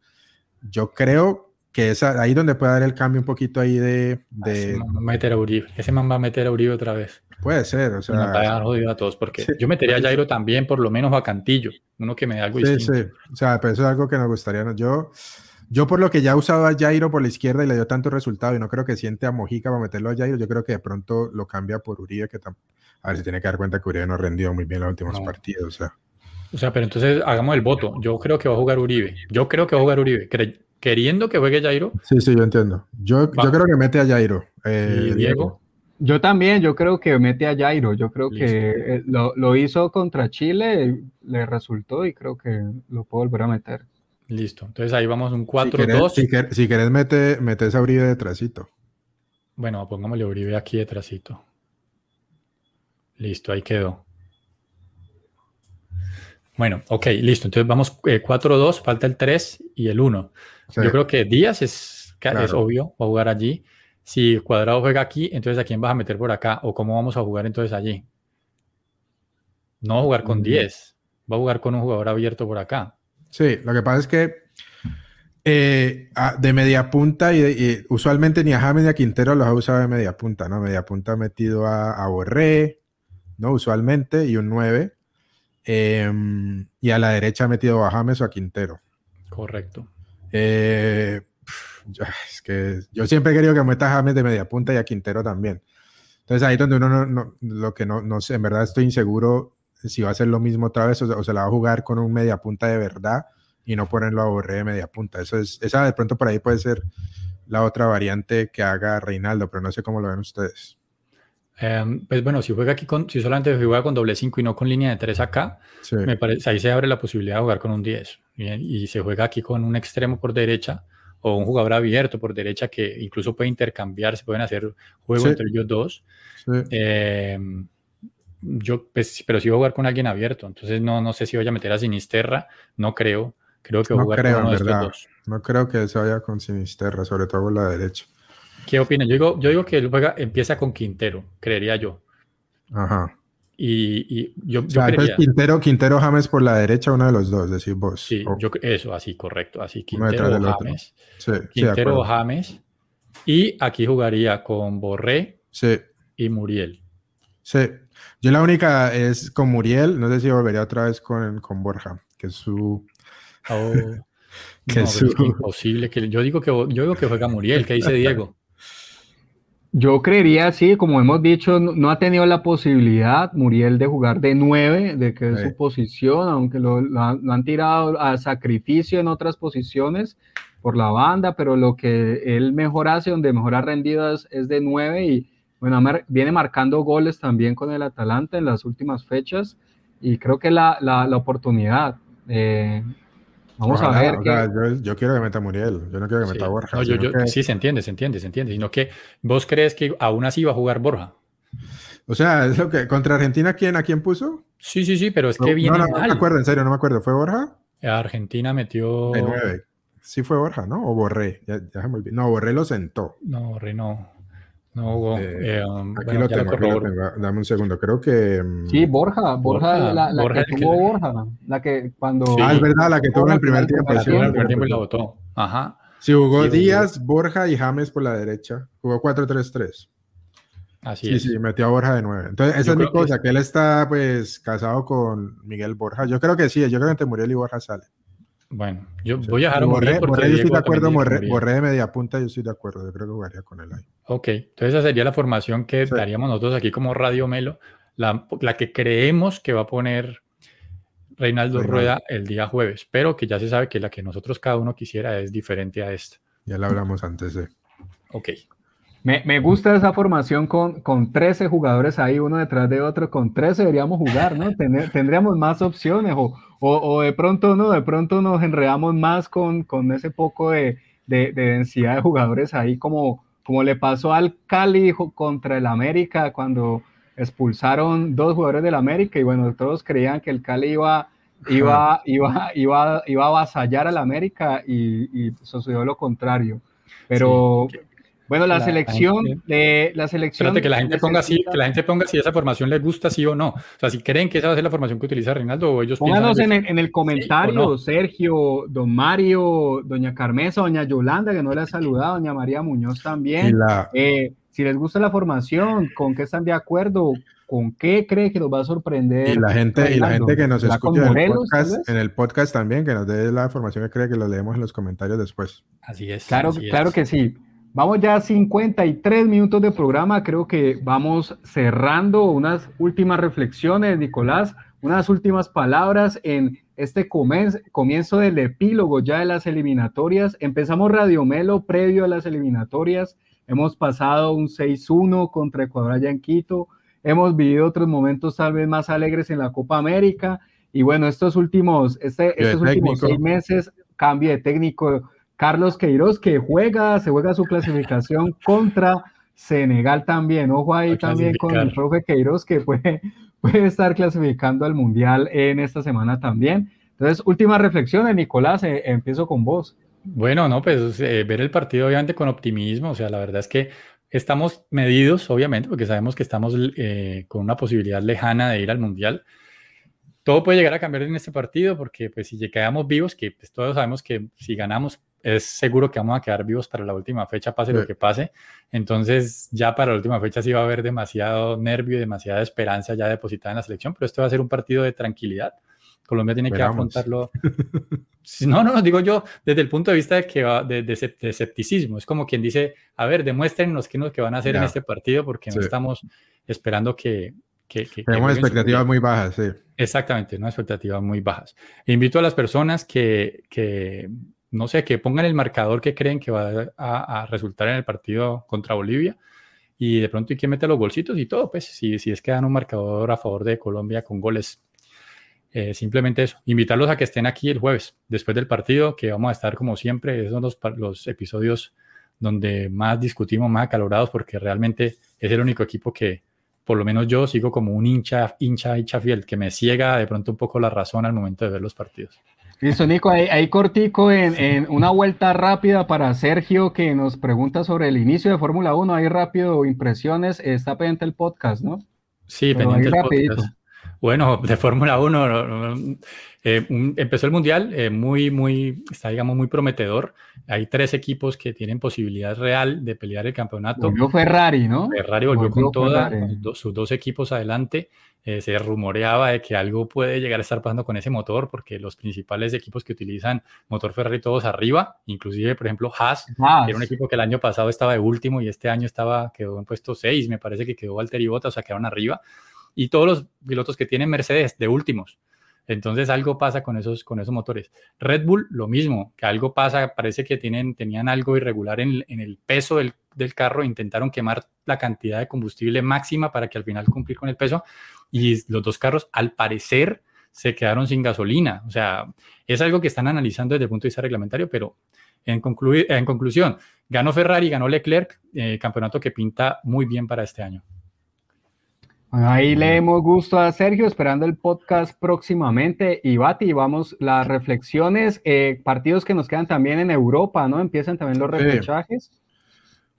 Yo creo que es ahí donde puede dar el cambio un poquito ahí de... de... Ese, man va a meter a Uribe. Ese man va a meter a Uribe otra vez. Puede ser, o sea... va a jodido a todos, porque yo metería a Jairo también, por lo menos a Cantillo, uno que me da algo sí, distinto. Sí, o sea, pero eso es algo que nos gustaría. Yo, yo por lo que ya he usado a Jairo por la izquierda y le dio tanto resultado y no creo que siente a Mojica para meterlo a Jairo, yo creo que de pronto lo cambia por Uribe, que a ver si tiene que dar cuenta que Uribe no rendió muy bien los últimos partidos, o sea... O sea, pero entonces hagamos el voto. Yo creo que va a jugar Uribe. Yo creo que va a jugar Uribe queriendo que juegue Jairo. Sí, sí, yo entiendo. Yo, yo creo que mete a Jairo. Eh, Diego? Yo también, yo creo que mete a Jairo. Yo creo que eh, lo, lo, hizo contra Chile, le resultó y creo que lo puedo volver a meter. Listo. Entonces ahí vamos un 4-2. Si, si, querés, mete, metes a Uribe detrásito. Bueno, pongámosle Uribe aquí detrásito. Listo, ahí quedó. Bueno, ok, listo. Entonces vamos 4-2, eh, falta el 3 y el 1. Yo creo que Díaz es, es obvio, va a jugar allí. Si Cuadrado juega aquí, entonces ¿a quién vas a meter por acá? ¿O cómo vamos a jugar entonces allí? No va a jugar con 10, mm. va a jugar con un jugador abierto por acá. Sí, lo que pasa es que eh, de media punta y, usualmente ni a James ni a Quintero los ha usado de media punta, ¿no? Media punta ha metido a, a Borré, ¿no? Usualmente, y un 9. Em, y a la derecha ha metido a James o a Quintero. Correcto. Eh, yo, es que yo siempre he querido que meta a James de media punta y a Quintero también. Entonces ahí donde uno no, lo que no, no sé, en verdad estoy inseguro si va a ser lo mismo otra vez o, se la va a jugar con un media punta de verdad y no ponerlo a Borré de media punta. Eso es, esa de pronto por ahí puede ser la otra variante que haga Reinaldo, pero no sé cómo lo ven ustedes. Em, pues bueno, si juega aquí con, si solamente juega con doble 5 y no con línea de 3 acá, me parece, ahí se abre la posibilidad de jugar con un 10. Y se juega aquí con un extremo por derecha o un jugador abierto por derecha que incluso puede intercambiar, se pueden hacer juegos entre ellos dos. Em, yo, pues, pero si voy a jugar con alguien abierto, entonces no, no sé si voy a meter a Sinisterra, no creo. Creo que no creo, con uno No creo que se vaya con Sinisterra, sobre todo por la derecha. ¿Qué opinas? Yo digo, yo digo que él juega, empieza con Quintero, creería yo. Ajá. Y, y yo, o sea, Quintero, Quintero, James por la derecha, uno de los dos, decís vos. Sí, yo, eso, así, correcto. Así, Quintero James. Sí, Quintero James. Y aquí jugaría con Borré sí. y Muriel. Sí. Yo la única es con Muriel, no sé si volvería otra vez con, con Borja, que es su... Oh. que es imposible. Que, yo, digo que, yo digo que juega Muriel, ¿qué dice Diego? Yo creería, sí, como hemos dicho, no, ha tenido la posibilidad Muriel de jugar de nueve, de que es su posición, aunque lo, han, tirado a sacrificio en otras posiciones por la banda, pero lo que él mejor hace, donde mejor ha rendido es, de nueve y bueno, viene marcando goles también con el Atalanta en las últimas fechas y creo que la, la, la oportunidad. Eh, Vamos a ver. yo, quiero que meta Muriel, yo no quiero que meta Borja. Sí, se entiende, se entiende, se entiende. Sino que vos crees que aún así va a jugar Borja. O sea, es lo que contra Argentina, ¿quién a quién puso? Sí, sí, sí, pero es que viene. No, no, no me acuerdo, en serio, no me acuerdo. ¿Fue Borja? Argentina metió. De nueve. Sí fue Borja, ¿no? O Borré. Ya, ya me No, Borré lo sentó. No, Borré no. No, Hugo. Eh, eh, um, aquí, lo tengo, Dame un segundo. Creo que. Mm, sí, Borja. Borja, la, la que tuvo Borja. La que cuando. Ah, es verdad, la que tuvo en el primer tiempo. Sí, en el primer tiempo y la votó. Ajá. Sí, jugó Díaz, Borja y James por la derecha. Jugó 4-3-3. Así sí, es. Sí, metió a Borja de 9. Entonces, esa es mi cosa, que... él está pues casado con Miguel Borja. Yo creo que sí, yo creo que entre Muriel y Borja sale. Bueno, yo voy a dejar a Borré, Borré, yo estoy de acuerdo, Borré, de media punta, yo estoy de acuerdo, yo creo que jugaría con él ahí. Ok, entonces esa sería la formación que daríamos nosotros aquí como Radio Melo, la, la, que creemos que va a poner Reinaldo Rueda el día jueves, pero que ya se sabe que la que nosotros cada uno quisiera es diferente a esta. Ya la hablamos antes de. Ok. Me, me, gusta esa formación con, con 13 jugadores ahí, uno detrás de otro. Con 13 deberíamos jugar, ¿no? tendríamos más opciones o, o, o, de pronto, ¿no? De pronto nos enredamos más con, con ese poco de, de, de, densidad de jugadores ahí, como, como le pasó al Cali contra el América cuando expulsaron dos jugadores del América y bueno, todos creían que el Cali iba, iba, iba, iba, iba a avasallar al América y, y sucedió lo contrario. Pero bueno, la, selección de la selección. Espérate, que la gente ponga así, que la gente ponga si esa formación les gusta sí o no. O sea, si creen que esa va a ser la formación que utiliza Reinaldo o ellos Pónganos en el, en el comentario, Sergio, don Mario, doña Carmesa, doña Yolanda, que no le ha saludado, doña María Muñoz también. Eh, si les gusta la formación, con qué están de acuerdo, con qué cree que nos va a sorprender. Y la gente, y la gente que nos escucha en el, podcast, en el, podcast, también, que nos dé la formación que cree que lo leemos en los comentarios después. Así es. Claro, claro que sí. Vamos ya a 53 minutos de programa, creo que vamos cerrando. Unas últimas reflexiones, Nicolás, unas últimas palabras en este comienzo del epílogo ya de las eliminatorias. Empezamos Radio Melo previo a las eliminatorias, hemos pasado un 6-1 contra Ecuador allá en Quito, hemos vivido otros momentos tal vez más alegres en la Copa América. Y bueno, estos últimos, este, estos últimos seis meses, cambio de técnico Carlos Queiroz, que juega, se juega su clasificación contra Senegal también. Ojo ahí también con el profe Queiroz, que puede, puede estar clasificando al Mundial en esta semana también. Entonces, última reflexión, Nicolás, eh, empiezo con vos. Bueno, no, pues eh, ver el partido obviamente con optimismo, o sea, la verdad es que estamos medidos, obviamente, porque sabemos que estamos eh, con una posibilidad lejana de ir al Mundial, todo puede llegar a cambiar en este partido porque pues si quedamos vivos, que pues, todos sabemos que si ganamos es seguro que vamos a quedar vivos para la última fecha, pase lo que pase. Entonces ya para la última fecha sí va a haber demasiado nervio y demasiada esperanza ya depositada en la selección, pero esto va a ser un partido de tranquilidad, Colombia tiene que afrontarlo. No, no, digo yo desde el punto de vista de, que de, escepticismo. Es como quien dice, a ver, demuéstrenos qué, que van a hacer en este partido porque no estamos esperando que... que, Tenemos expectativas muy bajas, sí. Exactamente, no expectativas muy bajas. Invito a las personas que, que, no sé, que pongan el marcador que creen que va a, resultar en el partido contra Bolivia y de pronto y que mete los bolsitos y todo, pues si, si es que dan un marcador a favor de Colombia con goles eh, simplemente eso, invitarlos a que estén aquí el jueves, después del partido, que vamos a estar como siempre, esos son los, los episodios donde más discutimos, más acalorados, porque realmente es el único equipo que, por lo menos yo, sigo como un hincha, hincha, hincha fiel, que me ciega de pronto un poco la razón al momento de ver los partidos. Listo, Nico, ahí, cortico en, en, una vuelta rápida para Sergio que nos pregunta sobre el inicio de Fórmula 1. Ahí rápido, impresiones, está pendiente el podcast, ¿no? Sí, pendiente el podcast. Bueno, de Fórmula 1 eh, empezó el Mundial eh, muy, muy, está digamos muy prometedor. Hay tres equipos que tienen posibilidad real de pelear el campeonato. Volvió Ferrari, ¿no? Ferrari volvió, con toda, sus dos equipos adelante. Eh, se rumoreaba de que algo puede llegar a estar pasando con ese motor, porque los principales equipos que utilizan motor Ferrari todos arriba, inclusive, por ejemplo, Haas, que era un equipo que el año pasado estaba de último y este año estaba, quedó en puesto 6, me parece que quedó Valtteri Bottas, o sea, quedaron arriba y todos los pilotos que tienen Mercedes de últimos. Entonces algo pasa con esos, con esos motores. Red Bull, lo mismo, que algo pasa, parece que tienen, tenían algo irregular en, el peso del, carro, intentaron quemar la cantidad de combustible máxima para que al final cumplir con el peso y los dos carros al parecer se quedaron sin gasolina. O sea, es algo que están analizando desde el punto de vista reglamentario, pero en, en conclusión, ganó Ferrari, ganó Leclerc, eh, campeonato que pinta muy bien para este año ahí le hemos gusto a Sergio, esperando el podcast próximamente. Y Bati, vamos, las reflexiones, eh, partidos que nos quedan también en Europa, ¿no? Empiezan también los repechajes.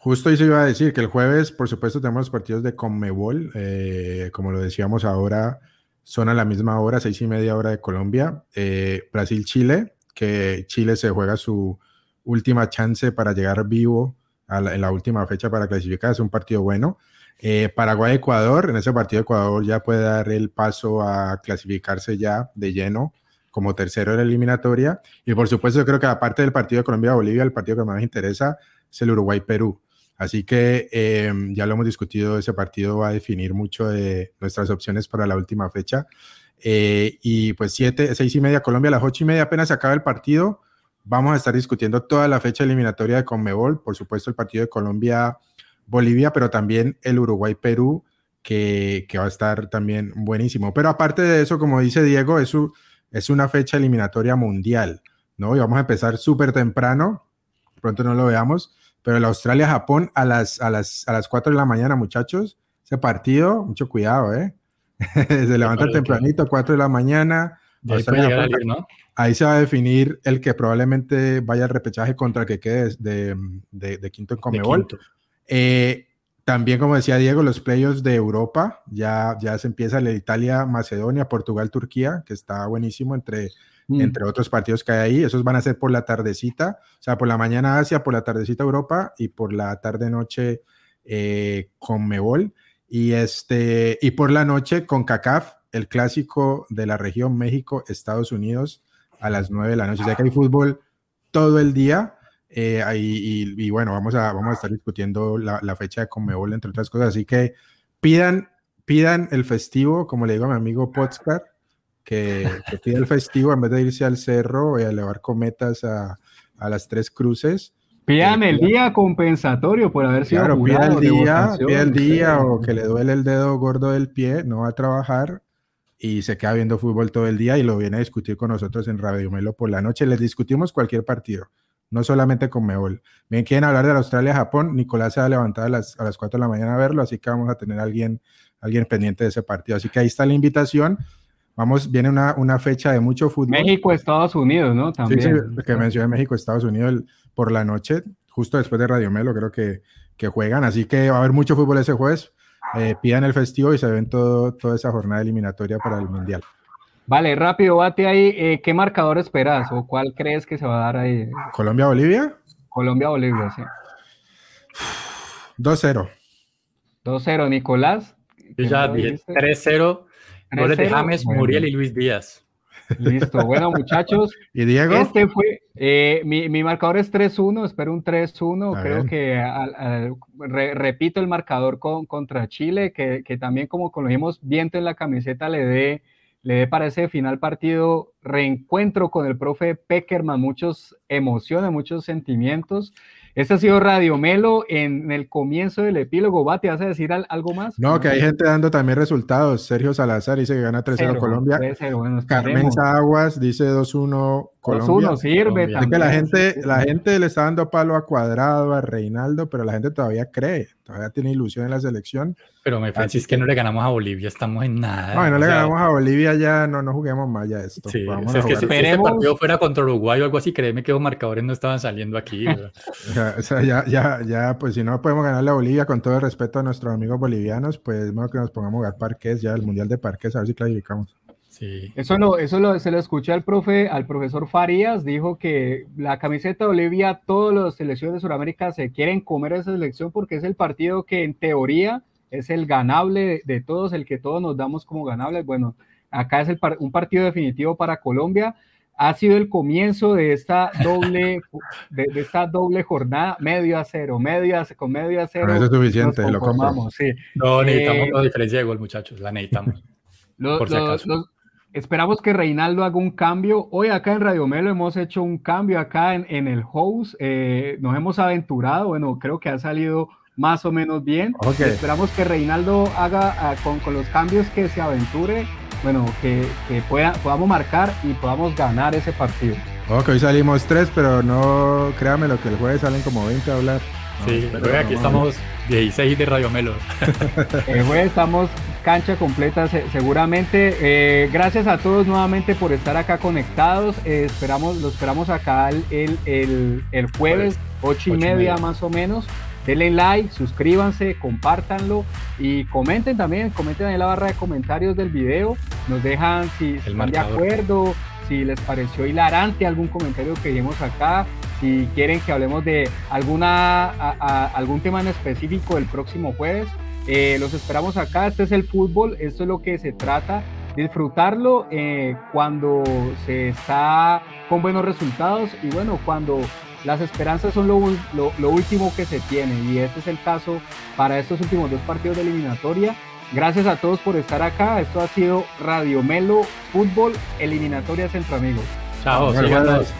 Justo eso iba a decir, que el jueves, por supuesto, tenemos los partidos de Conmebol, eh, como lo decíamos ahora, son a la misma hora, seis y media hora de Colombia. Eh, Brasil-Chile, que Chile se juega su última chance para llegar vivo en la última fecha para clasificar, es un partido bueno. Eh, Paraguay-Ecuador, en ese partido Ecuador ya puede dar el paso a clasificarse ya de lleno como tercero en la eliminatoria. Y por supuesto, yo creo que aparte del partido de Colombia-Bolivia, el partido que más interesa es el Uruguay-Perú. Así que em, ya lo hemos discutido, ese partido va a definir mucho de nuestras opciones para la última fecha. Eh, y pues siete, seis y media Colombia, las ocho y media apenas se acaba el partido. Vamos a estar discutiendo toda la fecha eliminatoria de Conmebol, por supuesto el partido de Colombia Bolivia, pero también el Uruguay-Perú, que, va a estar también buenísimo. Pero aparte de eso, como dice Diego, es, es una fecha eliminatoria mundial, ¿no? Y vamos a empezar súper temprano, pronto no lo veamos, pero el Australia-Japón a las, a, las, a las 4 de la mañana, muchachos, ese partido, mucho cuidado, ¿eh? se levanta tempranito, 4 de la mañana. Ahí, se va a definir el que probablemente vaya al repechaje contra el que quede de, de, quinto en Comebol. Eh, también, como decía Diego, los playoffs de Europa, ya, ya se empieza la Italia, Macedonia, Portugal, Turquía, que está buenísimo entre, mm. entre otros partidos que hay ahí. Esos van a ser por la tardecita, o sea, por la mañana Asia, por la tardecita Europa y por la tarde-noche eh, con Mebol. Y, este, y por la noche con CACAF, el clásico de la región México, Estados Unidos, a las 9 de la noche. O sea que hay fútbol todo el día eh, y, bueno, vamos a, vamos a estar discutiendo la, fecha de Conmebol, entre otras cosas. Así que pidan, pidan el festivo, como le digo a mi amigo Potscar, que, que pida el festivo en vez de irse al cerro y a elevar cometas a, a las tres cruces. Pidan el día compensatorio por haber sido claro, pida el día, pida el día o que le duele el dedo gordo del pie, no va a trabajar y se queda viendo fútbol todo el día y lo viene a discutir con nosotros en Radio Melo por la noche. Les discutimos cualquier partido no solamente con Meol. Bien, quieren hablar de Australia-Japón, Nicolás se va a levantar a las, a las 4 de la mañana a verlo, así que vamos a tener a alguien, alguien pendiente de ese partido. Así que ahí está la invitación. Vamos, viene una, una fecha de mucho fútbol. México, Estados Unidos, ¿no? También. Sí, sí que mencioné México, Estados Unidos por la noche, justo después de Radio Melo, creo que, que juegan. Así que va a haber mucho fútbol ese jueves. Eh, pidan el festivo y se ven todo, toda esa jornada eliminatoria para el Mundial. Vale, rápido, bate ahí. Eh, ¿Qué marcador esperas o cuál crees que se va a dar ahí? ¿Colombia-Bolivia? Colombia-Bolivia, sí. 2-0. 2-0, Nicolás. Yo ya dije 3-0. Goles de James, Muriel y Luis Díaz. Listo, bueno muchachos. ¿Y Diego? Este fue, eh, mi, mi, marcador es 3-1, espero un 3-1, creo que repito el marcador con, contra Chile, que, que, también como conocimos viento en la camiseta le dé le dé para ese final partido reencuentro con el profe Peckerman, muchas emociones, muchos sentimientos. Este ha sido Radio Melo en el comienzo del epílogo. ¿Va? ¿Te vas a decir algo más? No, que hay gente dando también resultados. Sergio Salazar dice que gana 3-0 Colombia. Carmen Aguas dice 2-1 Colombia. 2-1 sirve también. que la gente, la gente le está dando palo a Cuadrado, a Reinaldo, pero la gente todavía cree, todavía tiene ilusión en la selección. Pero me parece que no le ganamos a Bolivia, estamos en nada. No, no le ganamos a Bolivia ya, no, no juguemos más ya esto. Sí, es que si, este partido fuera contra Uruguay o algo así, créeme que los marcadores no estaban saliendo aquí. o sea, ya, ya, ya, pues si no podemos ganarle a Bolivia con todo el respeto a nuestros amigos bolivianos, pues mejor que nos pongamos a jugar parques ya, el Mundial de Parques, a ver si clasificamos. Sí. Eso, lo, eso se lo escuché al, profe, al profesor Farías, dijo que la camiseta de Bolivia, todas las selecciones de Sudamérica se quieren comer esa selección porque es el partido que en teoría es el ganable de, todos, el que todos nos damos como ganable. Bueno, acá es el, un partido definitivo para Colombia ha sido el comienzo de esta doble, de, esta doble jornada, medio a cero, medio a, con medio a cero. eso es suficiente, lo compramos. Sí. No, necesitamos eh, la diferencia de gol, muchachos, la necesitamos. Esperamos que Reinaldo haga un cambio. Hoy acá en Radio Melo hemos hecho un cambio acá en, en el host, eh, nos hemos aventurado, bueno, creo que ha salido más o menos bien. Esperamos que Reinaldo haga ah, con, con los cambios que se aventure bueno, que, pueda, podamos marcar y podamos ganar ese partido. Ok, hoy salimos tres, pero no, créame lo que el jueves salen como 20 a hablar. Sí, pero aquí estamos 16 de Radio Melo. el jueves estamos cancha completa seguramente. Eh, gracias a todos nuevamente por estar acá conectados. Eh, esperamos, lo esperamos acá el, el, el, jueves, ocho y media más o menos denle like, suscríbanse, compártanlo y comenten también, comenten en la barra de comentarios del video, nos dejan si están de acuerdo, si les pareció hilarante algún comentario que dimos acá, si quieren que hablemos de alguna, algún tema en específico el próximo jueves. Eh, los esperamos acá, este es el fútbol, esto es lo que se trata, disfrutarlo eh, cuando se está con buenos resultados y bueno, cuando las esperanzas son lo, último que se tiene y este es el caso para estos últimos dos partidos de eliminatoria. Gracias a todos por estar acá. Esto ha sido Radio Melo Fútbol Eliminatoria Centro Amigos. Chao,